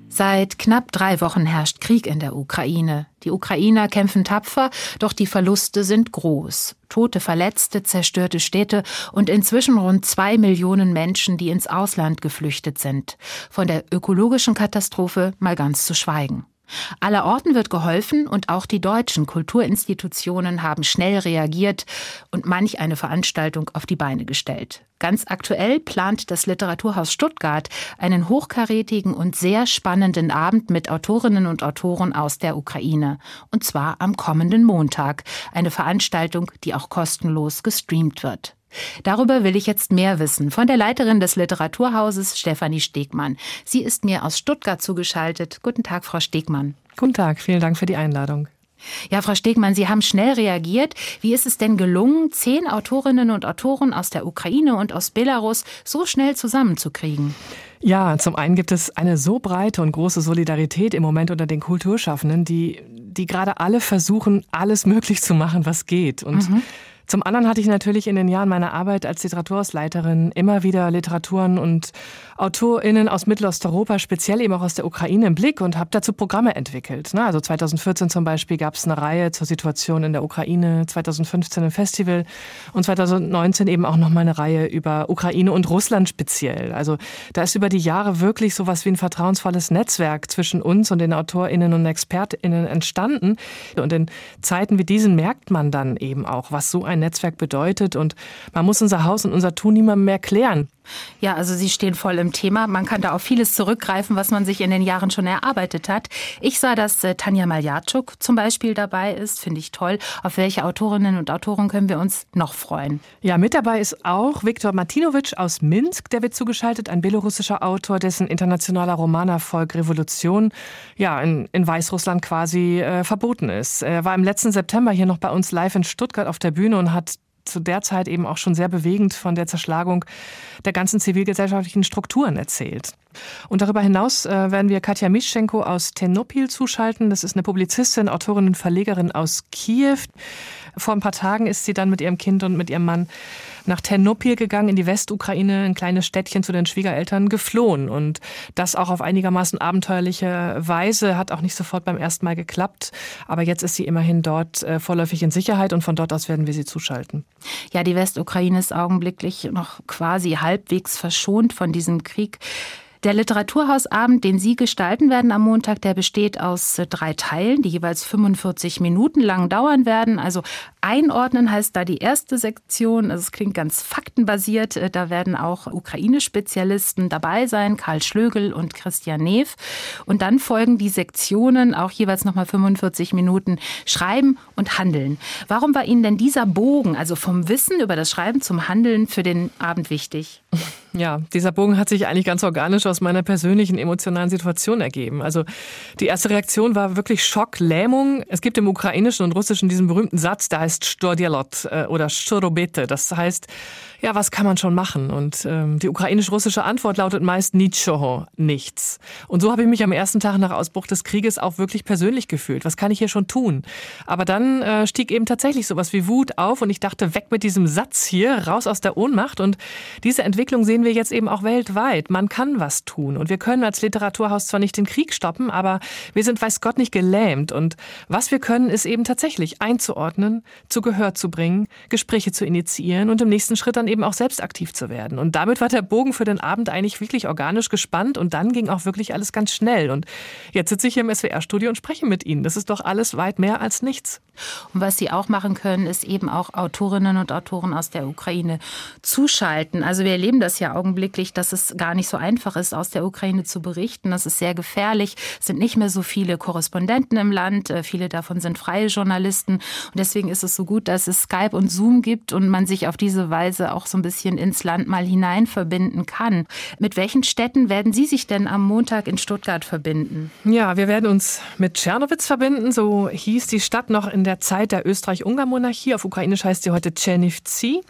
Seit knapp drei Wochen herrscht Krieg in der Ukraine. Die Ukrainer kämpfen tapfer, doch die Verluste sind groß. Tote, Verletzte, zerstörte Städte und inzwischen rund zwei Millionen Menschen, die ins Ausland geflüchtet sind. Von der ökologischen Katastrophe mal ganz zu schweigen. Allerorten wird geholfen und auch die deutschen Kulturinstitutionen haben schnell reagiert und manch eine Veranstaltung auf die Beine gestellt. Ganz aktuell plant das Literaturhaus Stuttgart einen hochkarätigen und sehr spannenden Abend mit Autorinnen und Autoren aus der Ukraine. Und zwar am kommenden Montag. Eine Veranstaltung, die auch kostenlos gestreamt wird. Darüber will ich jetzt mehr wissen von der Leiterin des Literaturhauses Stefanie Stegmann. Sie ist mir aus Stuttgart zugeschaltet. Guten Tag, Frau Stegmann. Guten Tag, vielen Dank für die Einladung. Ja, Frau Stegmann, Sie haben schnell reagiert. Wie ist es denn gelungen, zehn Autorinnen und Autoren aus der Ukraine und aus Belarus so schnell zusammenzukriegen? Ja, zum einen gibt es eine so breite und große Solidarität im Moment unter den Kulturschaffenden, die, die gerade alle versuchen, alles möglich zu machen, was geht. Und mhm. Zum anderen hatte ich natürlich in den Jahren meiner Arbeit als Literaturhausleiterin immer wieder Literaturen und AutorInnen aus Mittelosteuropa, speziell eben auch aus der Ukraine im Blick und habe dazu Programme entwickelt. Also 2014 zum Beispiel gab es eine Reihe zur Situation in der Ukraine, 2015 ein Festival und 2019 eben auch nochmal eine Reihe über Ukraine und Russland speziell. Also da ist über die Jahre wirklich sowas wie ein vertrauensvolles Netzwerk zwischen uns und den AutorInnen und ExpertInnen entstanden. Und in Zeiten wie diesen merkt man dann eben auch, was so ein Netzwerk bedeutet und man muss unser Haus und unser Tun niemandem mehr klären. Ja, also Sie stehen voll im Thema. Man kann da auf vieles zurückgreifen, was man sich in den Jahren schon erarbeitet hat. Ich sah, dass äh, Tanja Maljatschuk zum Beispiel dabei ist. Finde ich toll. Auf welche Autorinnen und Autoren können wir uns noch freuen? Ja, mit dabei ist auch Viktor Martinovic aus Minsk. Der wird zugeschaltet, ein belorussischer Autor, dessen internationaler Romanerfolg Revolution ja in, in Weißrussland quasi äh, verboten ist. Er war im letzten September hier noch bei uns live in Stuttgart auf der Bühne und hat zu der Zeit eben auch schon sehr bewegend von der Zerschlagung der ganzen zivilgesellschaftlichen Strukturen erzählt. Und darüber hinaus äh, werden wir Katja Mischenko aus Ternopil zuschalten. Das ist eine Publizistin, Autorin und Verlegerin aus Kiew. Vor ein paar Tagen ist sie dann mit ihrem Kind und mit ihrem Mann nach Ternopil gegangen, in die Westukraine, ein kleines Städtchen zu den Schwiegereltern, geflohen. Und das auch auf einigermaßen abenteuerliche Weise hat auch nicht sofort beim ersten Mal geklappt. Aber jetzt ist sie immerhin dort äh, vorläufig in Sicherheit und von dort aus werden wir sie zuschalten. Ja, die Westukraine ist augenblicklich noch quasi halbwegs verschont von diesem Krieg. Der Literaturhausabend, den Sie gestalten werden am Montag, der besteht aus äh, drei Teilen, die jeweils 45 Minuten lang dauern werden. Also einordnen heißt da die erste Sektion. Also es klingt ganz faktenbasiert. Äh, da werden auch Ukraine-Spezialisten dabei sein, Karl Schlögel und Christian Neff. Und dann folgen die Sektionen, auch jeweils nochmal 45 Minuten Schreiben und Handeln. Warum war Ihnen denn dieser Bogen, also vom Wissen über das Schreiben zum Handeln, für den Abend wichtig? Ja, dieser Bogen hat sich eigentlich ganz organisch aus meiner persönlichen emotionalen Situation ergeben. Also die erste Reaktion war wirklich Schock, Lähmung. Es gibt im Ukrainischen und Russischen diesen berühmten Satz, der heißt Stodialot äh, oder Shorobete. Das heißt, ja, was kann man schon machen? Und ähm, die ukrainisch-russische Antwort lautet meist Nichoho, nichts. Und so habe ich mich am ersten Tag nach Ausbruch des Krieges auch wirklich persönlich gefühlt. Was kann ich hier schon tun? Aber dann äh, stieg eben tatsächlich sowas wie Wut auf und ich dachte, weg mit diesem Satz hier, raus aus der Ohnmacht. Und diese Entwicklung sehen wir jetzt eben auch weltweit. Man kann was tun. Und wir können als Literaturhaus zwar nicht den Krieg stoppen, aber wir sind, weiß Gott, nicht gelähmt. Und was wir können, ist eben tatsächlich einzuordnen, zu Gehör zu bringen, Gespräche zu initiieren und im nächsten Schritt dann eben auch selbst aktiv zu werden. Und damit war der Bogen für den Abend eigentlich wirklich organisch gespannt und dann ging auch wirklich alles ganz schnell. Und jetzt sitze ich hier im SWR-Studio und spreche mit Ihnen. Das ist doch alles weit mehr als nichts. Und was Sie auch machen können, ist eben auch Autorinnen und Autoren aus der Ukraine zuschalten. Also wir erleben das ja augenblicklich, dass es gar nicht so einfach ist, aus der Ukraine zu berichten. Das ist sehr gefährlich. Es sind nicht mehr so viele Korrespondenten im Land. Äh, viele davon sind freie Journalisten. Und deswegen ist es so gut, dass es Skype und Zoom gibt und man sich auf diese Weise auch so ein bisschen ins Land mal hinein verbinden kann. Mit welchen Städten werden Sie sich denn am Montag in Stuttgart verbinden? Ja, wir werden uns mit Tschernowitz verbinden. So hieß die Stadt noch in der Zeit der Österreich-Ungarn-Monarchie. Auf Ukrainisch heißt sie heute Tschernivtsi.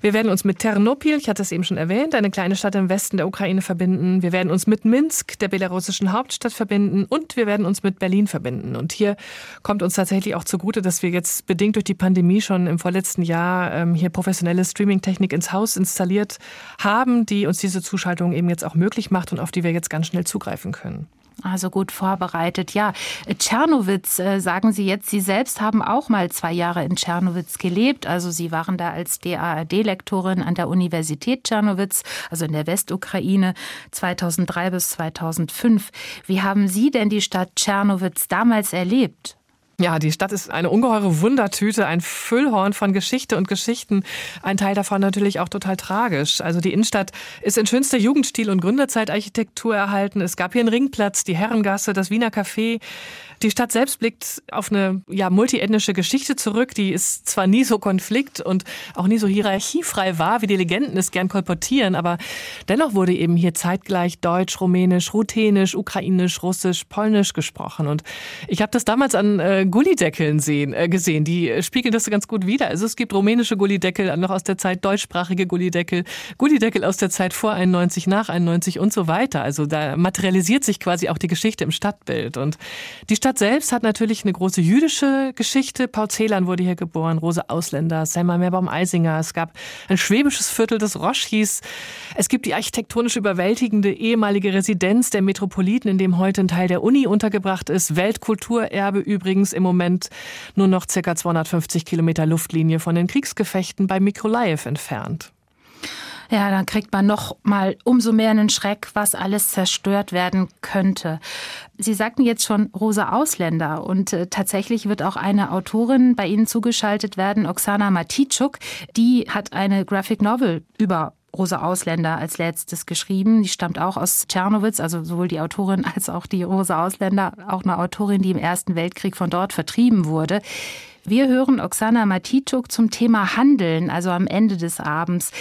Wir werden uns mit Ternopil, ich hatte es eben schon erwähnt, eine kleine Stadt im Westen der Ukraine verbinden. Wir werden uns mit Minsk, der belarussischen Hauptstadt, verbinden und wir werden uns mit Berlin verbinden. Und hier kommt uns tatsächlich auch zugute, dass wir jetzt bedingt durch die Pandemie schon im vorletzten Jahr ähm, hier professionelle Streaming-Technik ins Haus installiert haben, die uns diese Zuschaltung eben jetzt auch möglich macht und auf die wir jetzt ganz schnell zugreifen können. Also gut vorbereitet. Ja, Tschernowitz, äh, sagen Sie jetzt, Sie selbst haben auch mal zwei Jahre in Tschernowitz gelebt. Also Sie waren da als DAAD-Lektorin an der Universität Tschernowitz, also in der Westukraine, 2003 bis 2005. Wie haben Sie denn die Stadt Tschernowitz damals erlebt? Ja, die Stadt ist eine ungeheure Wundertüte, ein Füllhorn von Geschichte und Geschichten. Ein Teil davon natürlich auch total tragisch. Also die Innenstadt ist in schönster Jugendstil und Gründerzeitarchitektur erhalten. Es gab hier einen Ringplatz, die Herrengasse, das Wiener Café. Die Stadt selbst blickt auf eine ja, multiethnische Geschichte zurück, die ist zwar nie so konflikt- und auch nie so hierarchiefrei war, wie die Legenden es gern kolportieren, aber dennoch wurde eben hier zeitgleich Deutsch, Rumänisch, Ruthenisch, Ukrainisch, Russisch, Polnisch gesprochen. Und ich habe das damals an äh, Gullideckeln sehen, äh, gesehen, die spiegeln das ganz gut wider. Also es gibt rumänische Gullideckel, noch aus der Zeit deutschsprachige Gullideckel, Gullideckel aus der Zeit vor 91, nach 91 und so weiter. Also da materialisiert sich quasi auch die Geschichte im Stadtbild. Und die Stadt Stadt selbst hat natürlich eine große jüdische Geschichte. Paul Celan wurde hier geboren, Rose Ausländer, Selma Meerbaum-Eisinger. Es gab ein schwäbisches Viertel, das Roche hieß. Es gibt die architektonisch überwältigende ehemalige Residenz der Metropoliten, in dem heute ein Teil der Uni untergebracht ist. Weltkulturerbe übrigens im Moment nur noch circa 250 Kilometer Luftlinie von den Kriegsgefechten bei Mikrolaev entfernt. Ja, dann kriegt man noch mal umso mehr einen Schreck, was alles zerstört werden könnte. Sie sagten jetzt schon Rosa Ausländer und äh, tatsächlich wird auch eine Autorin bei Ihnen zugeschaltet werden, Oksana Matitschuk. Die hat eine Graphic Novel über Rosa Ausländer als letztes geschrieben. Die stammt auch aus Tschernowitz, also sowohl die Autorin als auch die Rosa Ausländer, auch eine Autorin, die im Ersten Weltkrieg von dort vertrieben wurde. Wir hören Oksana Matitschuk zum Thema Handeln, also am Ende des Abends.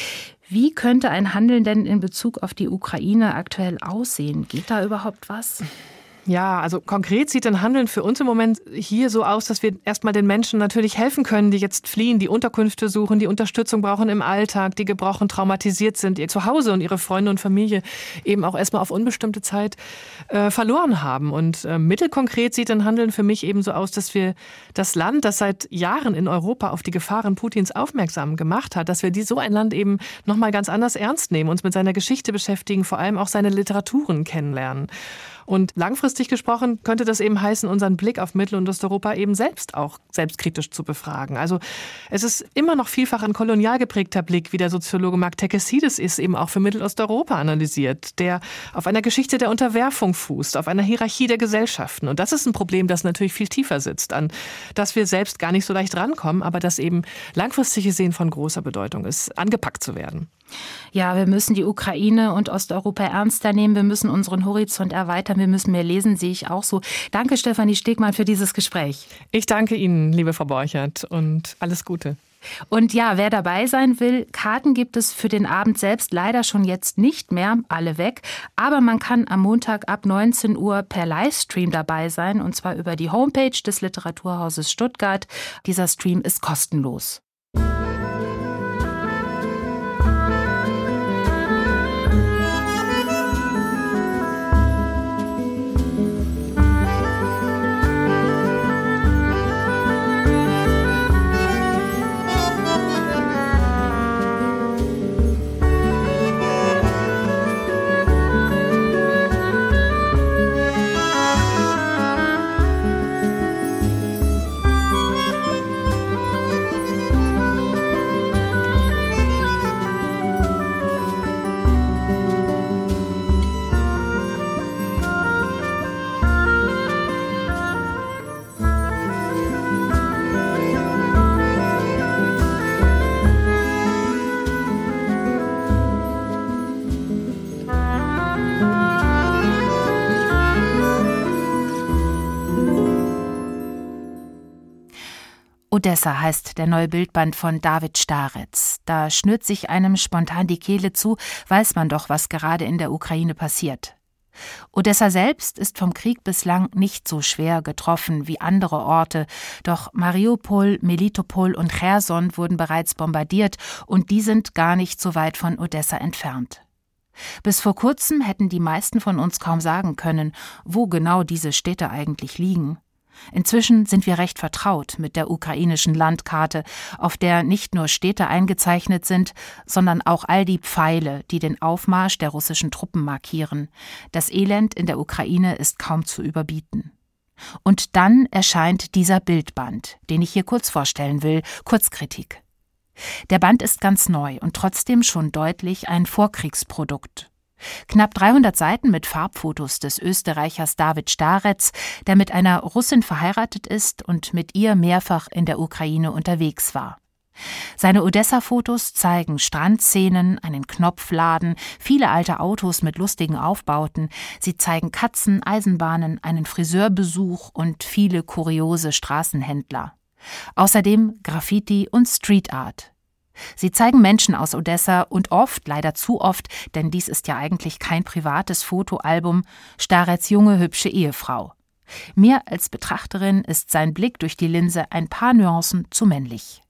Wie könnte ein Handeln denn in Bezug auf die Ukraine aktuell aussehen? Geht da überhaupt was? Ja, also konkret sieht ein Handeln für uns im Moment hier so aus, dass wir erstmal den Menschen natürlich helfen können, die jetzt fliehen, die Unterkünfte suchen, die Unterstützung brauchen im Alltag, die gebrochen, traumatisiert sind, ihr Zuhause und ihre Freunde und Familie eben auch erstmal auf unbestimmte Zeit äh, verloren haben. Und äh, mittelkonkret sieht ein Handeln für mich eben so aus, dass wir das Land, das seit Jahren in Europa auf die Gefahren Putins aufmerksam gemacht hat, dass wir die so ein Land eben nochmal ganz anders ernst nehmen, uns mit seiner Geschichte beschäftigen, vor allem auch seine Literaturen kennenlernen. Und langfristig gesprochen könnte das eben heißen, unseren Blick auf Mittel- und Osteuropa eben selbst auch selbstkritisch zu befragen. Also es ist immer noch vielfach ein kolonial geprägter Blick, wie der Soziologe Mark Tekesides ist, eben auch für Mittelosteuropa analysiert, der auf einer Geschichte der Unterwerfung fußt, auf einer Hierarchie der Gesellschaften. Und das ist ein Problem, das natürlich viel tiefer sitzt, an das wir selbst gar nicht so leicht rankommen, aber das eben langfristig gesehen von großer Bedeutung ist, angepackt zu werden. Ja, wir müssen die Ukraine und Osteuropa ernster nehmen. Wir müssen unseren Horizont erweitern. Wir müssen mehr lesen, sehe ich auch so. Danke, Stefanie Stegmann, für dieses Gespräch. Ich danke Ihnen, liebe Frau Borchert, und alles Gute. Und ja, wer dabei sein will, Karten gibt es für den Abend selbst leider schon jetzt nicht mehr, alle weg. Aber man kann am Montag ab 19 Uhr per Livestream dabei sein, und zwar über die Homepage des Literaturhauses Stuttgart. Dieser Stream ist kostenlos. Odessa heißt der neue Bildband von David Staretz. Da schnürt sich einem spontan die Kehle zu, weiß man doch, was gerade in der Ukraine passiert. Odessa selbst ist vom Krieg bislang nicht so schwer getroffen wie andere Orte, doch Mariupol, Melitopol und Cherson wurden bereits bombardiert und die sind gar nicht so weit von Odessa entfernt. Bis vor kurzem hätten die meisten von uns kaum sagen können, wo genau diese Städte eigentlich liegen. Inzwischen sind wir recht vertraut mit der ukrainischen Landkarte, auf der nicht nur Städte eingezeichnet sind, sondern auch all die Pfeile, die den Aufmarsch der russischen Truppen markieren. Das Elend in der Ukraine ist kaum zu überbieten. Und dann erscheint dieser Bildband, den ich hier kurz vorstellen will, Kurzkritik. Der Band ist ganz neu und trotzdem schon deutlich ein Vorkriegsprodukt. Knapp 300 Seiten mit Farbfotos des Österreichers David Staretz, der mit einer Russin verheiratet ist und mit ihr mehrfach in der Ukraine unterwegs war. Seine Odessa-Fotos zeigen Strandszenen, einen Knopfladen, viele alte Autos mit lustigen Aufbauten. Sie zeigen Katzen, Eisenbahnen, einen Friseurbesuch und viele kuriose Straßenhändler. Außerdem Graffiti und Street Art. Sie zeigen Menschen aus Odessa und oft, leider zu oft, denn dies ist ja eigentlich kein privates Fotoalbum, Starets junge, hübsche Ehefrau. Mir als Betrachterin ist sein Blick durch die Linse ein paar Nuancen zu männlich.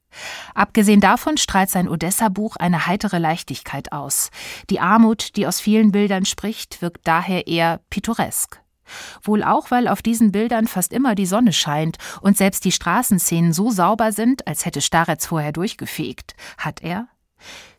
Abgesehen davon strahlt sein Odessa-Buch eine heitere Leichtigkeit aus. Die Armut, die aus vielen Bildern spricht, wirkt daher eher pittoresk. Wohl auch, weil auf diesen Bildern fast immer die Sonne scheint und selbst die Straßenszenen so sauber sind, als hätte Staretz vorher durchgefegt. Hat er?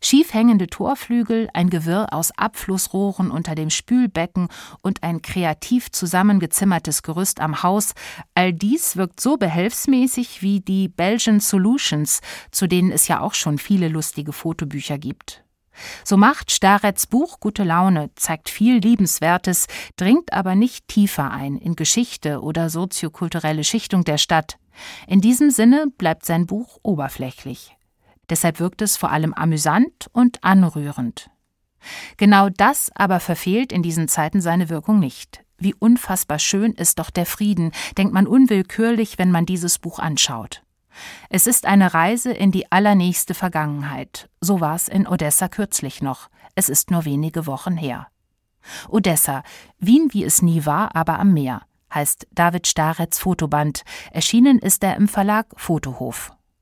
Schief hängende Torflügel, ein Gewirr aus Abflussrohren unter dem Spülbecken und ein kreativ zusammengezimmertes Gerüst am Haus, all dies wirkt so behelfsmäßig wie die Belgian Solutions, zu denen es ja auch schon viele lustige Fotobücher gibt. So macht Starets Buch gute Laune, zeigt viel Liebenswertes, dringt aber nicht tiefer ein in Geschichte oder soziokulturelle Schichtung der Stadt. In diesem Sinne bleibt sein Buch oberflächlich. Deshalb wirkt es vor allem amüsant und anrührend. Genau das aber verfehlt in diesen Zeiten seine Wirkung nicht. Wie unfassbar schön ist doch der Frieden, denkt man unwillkürlich, wenn man dieses Buch anschaut. Es ist eine Reise in die allernächste Vergangenheit. So war es in Odessa kürzlich noch. Es ist nur wenige Wochen her. Odessa, Wien wie es nie war, aber am Meer, heißt David Starets Fotoband. Erschienen ist er im Verlag Fotohof.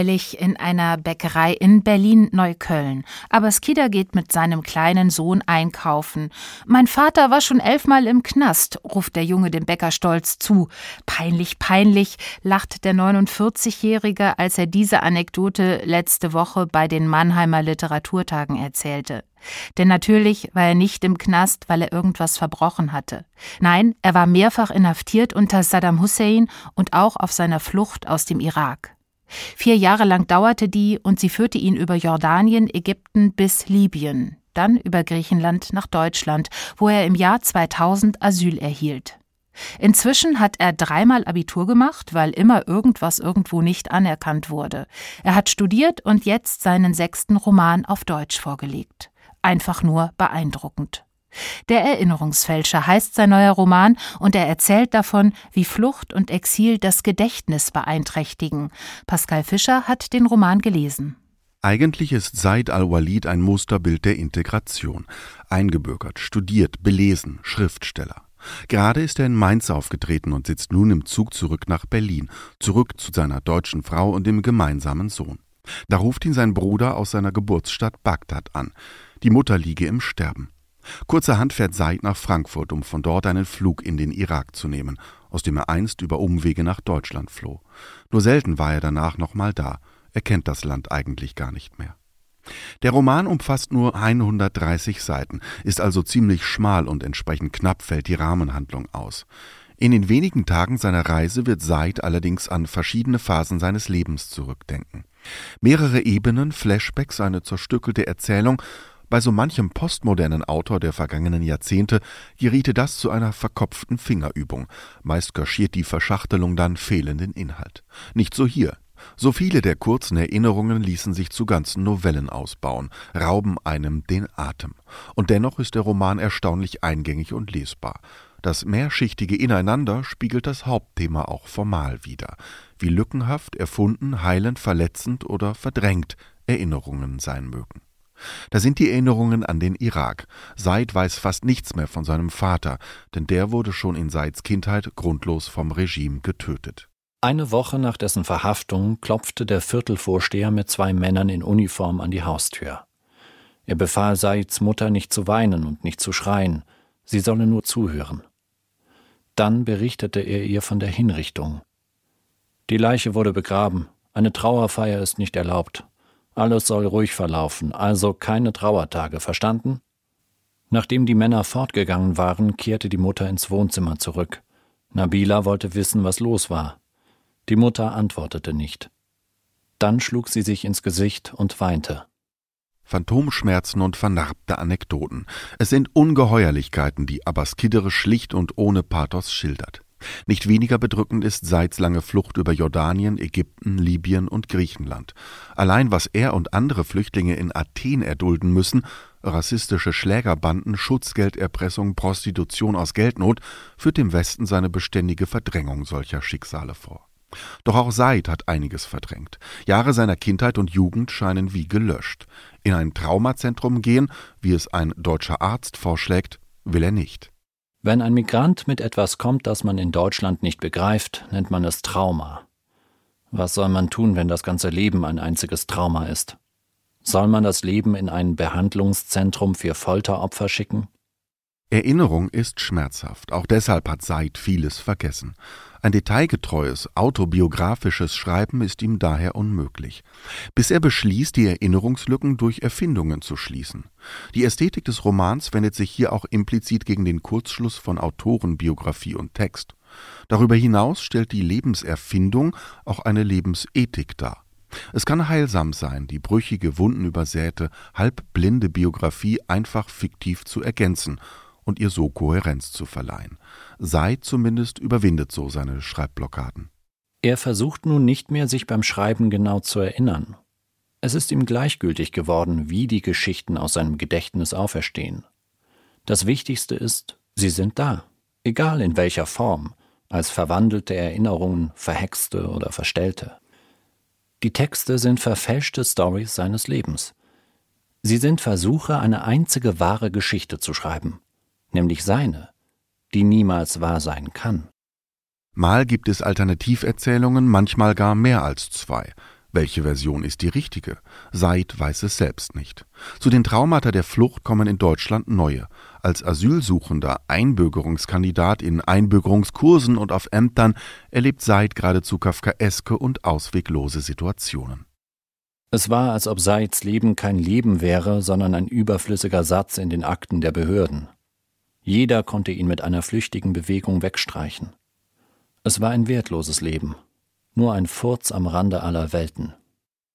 neulich in einer Bäckerei in Berlin-Neukölln. Aber Skida geht mit seinem kleinen Sohn einkaufen. Mein Vater war schon elfmal im Knast, ruft der Junge dem Bäcker stolz zu. Peinlich, peinlich, lacht der 49-Jährige, als er diese Anekdote letzte Woche bei den Mannheimer Literaturtagen erzählte. Denn natürlich war er nicht im Knast, weil er irgendwas verbrochen hatte. Nein, er war mehrfach inhaftiert unter Saddam Hussein und auch auf seiner Flucht aus dem Irak. Vier Jahre lang dauerte die und sie führte ihn über Jordanien, Ägypten bis Libyen, dann über Griechenland nach Deutschland, wo er im Jahr 2000 Asyl erhielt. Inzwischen hat er dreimal Abitur gemacht, weil immer irgendwas irgendwo nicht anerkannt wurde. Er hat studiert und jetzt seinen sechsten Roman auf Deutsch vorgelegt. Einfach nur beeindruckend. Der Erinnerungsfälscher heißt sein neuer Roman und er erzählt davon, wie Flucht und Exil das Gedächtnis beeinträchtigen. Pascal Fischer hat den Roman gelesen. Eigentlich ist Said al-Walid ein Musterbild der Integration. Eingebürgert, studiert, belesen, Schriftsteller. Gerade ist er in Mainz aufgetreten und sitzt nun im Zug zurück nach Berlin, zurück zu seiner deutschen Frau und dem gemeinsamen Sohn. Da ruft ihn sein Bruder aus seiner Geburtsstadt Bagdad an. Die Mutter liege im Sterben. Kurzerhand fährt Said nach Frankfurt, um von dort einen Flug in den Irak zu nehmen, aus dem er einst über Umwege nach Deutschland floh. Nur selten war er danach nochmal da. Er kennt das Land eigentlich gar nicht mehr. Der Roman umfasst nur 130 Seiten, ist also ziemlich schmal und entsprechend knapp fällt die Rahmenhandlung aus. In den wenigen Tagen seiner Reise wird Said allerdings an verschiedene Phasen seines Lebens zurückdenken. Mehrere Ebenen, Flashbacks, eine zerstückelte Erzählung bei so manchem postmodernen Autor der vergangenen Jahrzehnte geriete das zu einer verkopften Fingerübung. Meist kaschiert die Verschachtelung dann fehlenden Inhalt. Nicht so hier. So viele der kurzen Erinnerungen ließen sich zu ganzen Novellen ausbauen, rauben einem den Atem. Und dennoch ist der Roman erstaunlich eingängig und lesbar. Das mehrschichtige Ineinander spiegelt das Hauptthema auch formal wider. Wie lückenhaft, erfunden, heilend, verletzend oder verdrängt Erinnerungen sein mögen. Da sind die Erinnerungen an den Irak. Said weiß fast nichts mehr von seinem Vater, denn der wurde schon in Saids Kindheit grundlos vom Regime getötet. Eine Woche nach dessen Verhaftung klopfte der Viertelvorsteher mit zwei Männern in Uniform an die Haustür. Er befahl Saids Mutter nicht zu weinen und nicht zu schreien, sie solle nur zuhören. Dann berichtete er ihr von der Hinrichtung. Die Leiche wurde begraben, eine Trauerfeier ist nicht erlaubt, alles soll ruhig verlaufen, also keine Trauertage, verstanden? Nachdem die Männer fortgegangen waren, kehrte die Mutter ins Wohnzimmer zurück. Nabila wollte wissen, was los war. Die Mutter antwortete nicht. Dann schlug sie sich ins Gesicht und weinte. Phantomschmerzen und vernarbte Anekdoten. Es sind Ungeheuerlichkeiten, die Abbas Kiddere schlicht und ohne Pathos schildert. Nicht weniger bedrückend ist Seids lange Flucht über Jordanien, Ägypten, Libyen und Griechenland. Allein was er und andere Flüchtlinge in Athen erdulden müssen, rassistische Schlägerbanden, Schutzgelderpressung, Prostitution aus Geldnot, führt dem Westen seine beständige Verdrängung solcher Schicksale vor. Doch auch Said hat einiges verdrängt. Jahre seiner Kindheit und Jugend scheinen wie gelöscht. In ein Traumazentrum gehen, wie es ein deutscher Arzt vorschlägt, will er nicht. Wenn ein Migrant mit etwas kommt, das man in Deutschland nicht begreift, nennt man es Trauma. Was soll man tun, wenn das ganze Leben ein einziges Trauma ist? Soll man das Leben in ein Behandlungszentrum für Folteropfer schicken? Erinnerung ist schmerzhaft, auch deshalb hat Said vieles vergessen. Ein detailgetreues, autobiografisches Schreiben ist ihm daher unmöglich, bis er beschließt, die Erinnerungslücken durch Erfindungen zu schließen. Die Ästhetik des Romans wendet sich hier auch implizit gegen den Kurzschluss von Autorenbiografie und Text. Darüber hinaus stellt die Lebenserfindung auch eine Lebensethik dar. Es kann heilsam sein, die brüchige, wundenübersäte, halbblinde Biografie einfach fiktiv zu ergänzen und ihr so Kohärenz zu verleihen. Sei zumindest überwindet so seine Schreibblockaden. Er versucht nun nicht mehr, sich beim Schreiben genau zu erinnern. Es ist ihm gleichgültig geworden, wie die Geschichten aus seinem Gedächtnis auferstehen. Das Wichtigste ist, sie sind da, egal in welcher Form, als verwandelte Erinnerungen, verhexte oder verstellte. Die Texte sind verfälschte Stories seines Lebens. Sie sind Versuche, eine einzige wahre Geschichte zu schreiben nämlich seine, die niemals wahr sein kann. Mal gibt es Alternativerzählungen, manchmal gar mehr als zwei. Welche Version ist die richtige? Seid weiß es selbst nicht. Zu den Traumata der Flucht kommen in Deutschland neue. Als Asylsuchender, Einbürgerungskandidat in Einbürgerungskursen und auf Ämtern erlebt Seid geradezu kafkaeske und ausweglose Situationen. Es war, als ob Seids Leben kein Leben wäre, sondern ein überflüssiger Satz in den Akten der Behörden. Jeder konnte ihn mit einer flüchtigen Bewegung wegstreichen. Es war ein wertloses Leben, nur ein Furz am Rande aller Welten.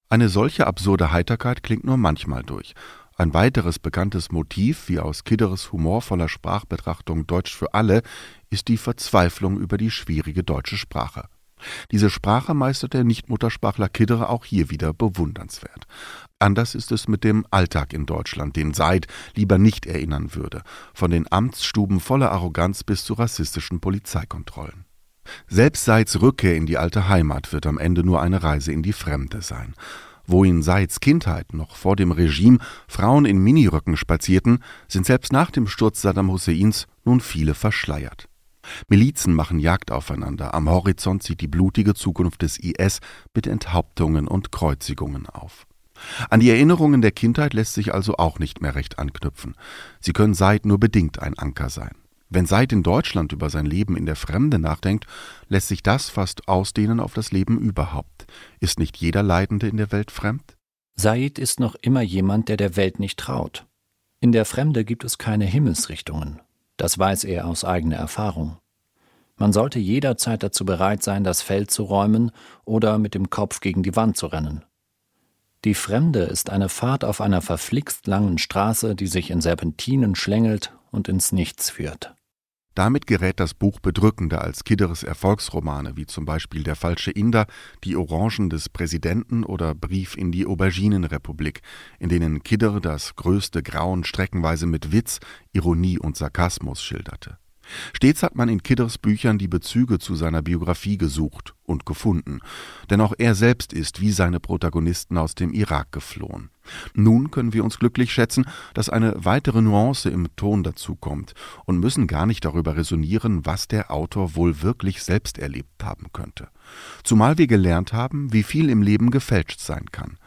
Eine solche absurde Heiterkeit klingt nur manchmal durch. Ein weiteres bekanntes Motiv, wie aus Kidderes humorvoller Sprachbetrachtung Deutsch für alle, ist die Verzweiflung über die schwierige deutsche Sprache. Diese Sprache meistert der Nichtmuttersprachler Kiddere auch hier wieder bewundernswert. Anders ist es mit dem Alltag in Deutschland, den Seid lieber nicht erinnern würde, von den Amtsstuben voller Arroganz bis zu rassistischen Polizeikontrollen. Selbst Seids Rückkehr in die alte Heimat wird am Ende nur eine Reise in die Fremde sein. Wo in Seids Kindheit noch vor dem Regime Frauen in Miniröcken spazierten, sind selbst nach dem Sturz Saddam Husseins nun viele verschleiert. Milizen machen Jagd aufeinander, am Horizont sieht die blutige Zukunft des IS mit Enthauptungen und Kreuzigungen auf. An die Erinnerungen der Kindheit lässt sich also auch nicht mehr recht anknüpfen. Sie können Seid nur bedingt ein Anker sein. Wenn Seid in Deutschland über sein Leben in der Fremde nachdenkt, lässt sich das fast ausdehnen auf das Leben überhaupt. Ist nicht jeder Leidende in der Welt fremd? Said ist noch immer jemand, der der Welt nicht traut. In der Fremde gibt es keine Himmelsrichtungen. Das weiß er aus eigener Erfahrung. Man sollte jederzeit dazu bereit sein, das Feld zu räumen oder mit dem Kopf gegen die Wand zu rennen. Die Fremde ist eine Fahrt auf einer verflixt langen Straße, die sich in Serpentinen schlängelt und ins Nichts führt. Damit gerät das Buch bedrückender als Kidderes Erfolgsromane, wie zum Beispiel Der falsche Inder, Die Orangen des Präsidenten oder Brief in die Auberginenrepublik, in denen Kidder das größte Grauen streckenweise mit Witz, Ironie und Sarkasmus schilderte. Stets hat man in Kidders Büchern die Bezüge zu seiner Biografie gesucht und gefunden, denn auch er selbst ist wie seine Protagonisten aus dem Irak geflohen. Nun können wir uns glücklich schätzen, dass eine weitere Nuance im Ton dazukommt und müssen gar nicht darüber resonieren, was der Autor wohl wirklich selbst erlebt haben könnte. Zumal wir gelernt haben, wie viel im Leben gefälscht sein kann.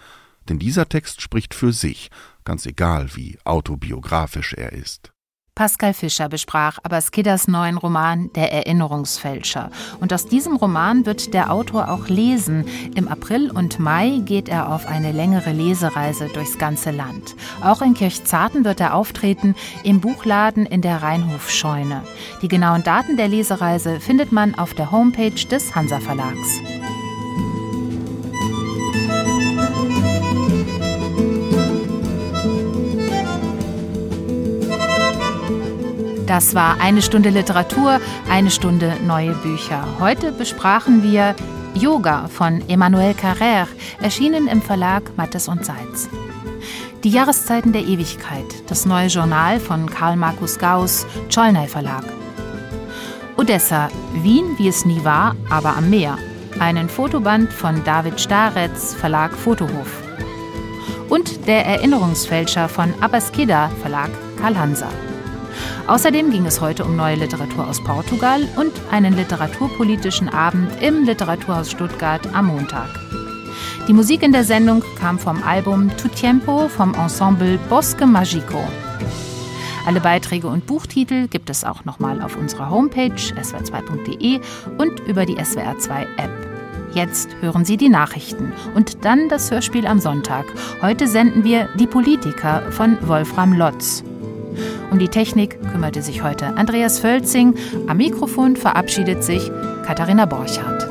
Denn dieser Text spricht für sich, ganz egal wie autobiografisch er ist. Pascal Fischer besprach Abaskidas neuen Roman Der Erinnerungsfälscher. Und aus diesem Roman wird der Autor auch lesen. Im April und Mai geht er auf eine längere Lesereise durchs ganze Land. Auch in Kirchzarten wird er auftreten, im Buchladen in der Rheinhofscheune. Die genauen Daten der Lesereise findet man auf der Homepage des Hansa Verlags. Das war eine Stunde Literatur, eine Stunde neue Bücher. Heute besprachen wir Yoga von Emmanuel Carrère, erschienen im Verlag Mattes und Seitz. Die Jahreszeiten der Ewigkeit, das neue Journal von Karl Markus Gauss, Czollnay Verlag. Odessa, Wien, wie es nie war, aber am Meer. Einen Fotoband von David Staretz, Verlag Fotohof. Und der Erinnerungsfälscher von Abaskida, Verlag Karl Hanser. Außerdem ging es heute um neue Literatur aus Portugal und einen literaturpolitischen Abend im Literaturhaus Stuttgart am Montag. Die Musik in der Sendung kam vom Album Tu Tiempo vom Ensemble Bosque Magico. Alle Beiträge und Buchtitel gibt es auch nochmal auf unserer Homepage swr2.de und über die SWR2 App. Jetzt hören Sie die Nachrichten und dann das Hörspiel am Sonntag. Heute senden wir Die Politiker von Wolfram Lotz. Um die Technik kümmerte sich heute Andreas Völzing. Am Mikrofon verabschiedet sich Katharina Borchardt.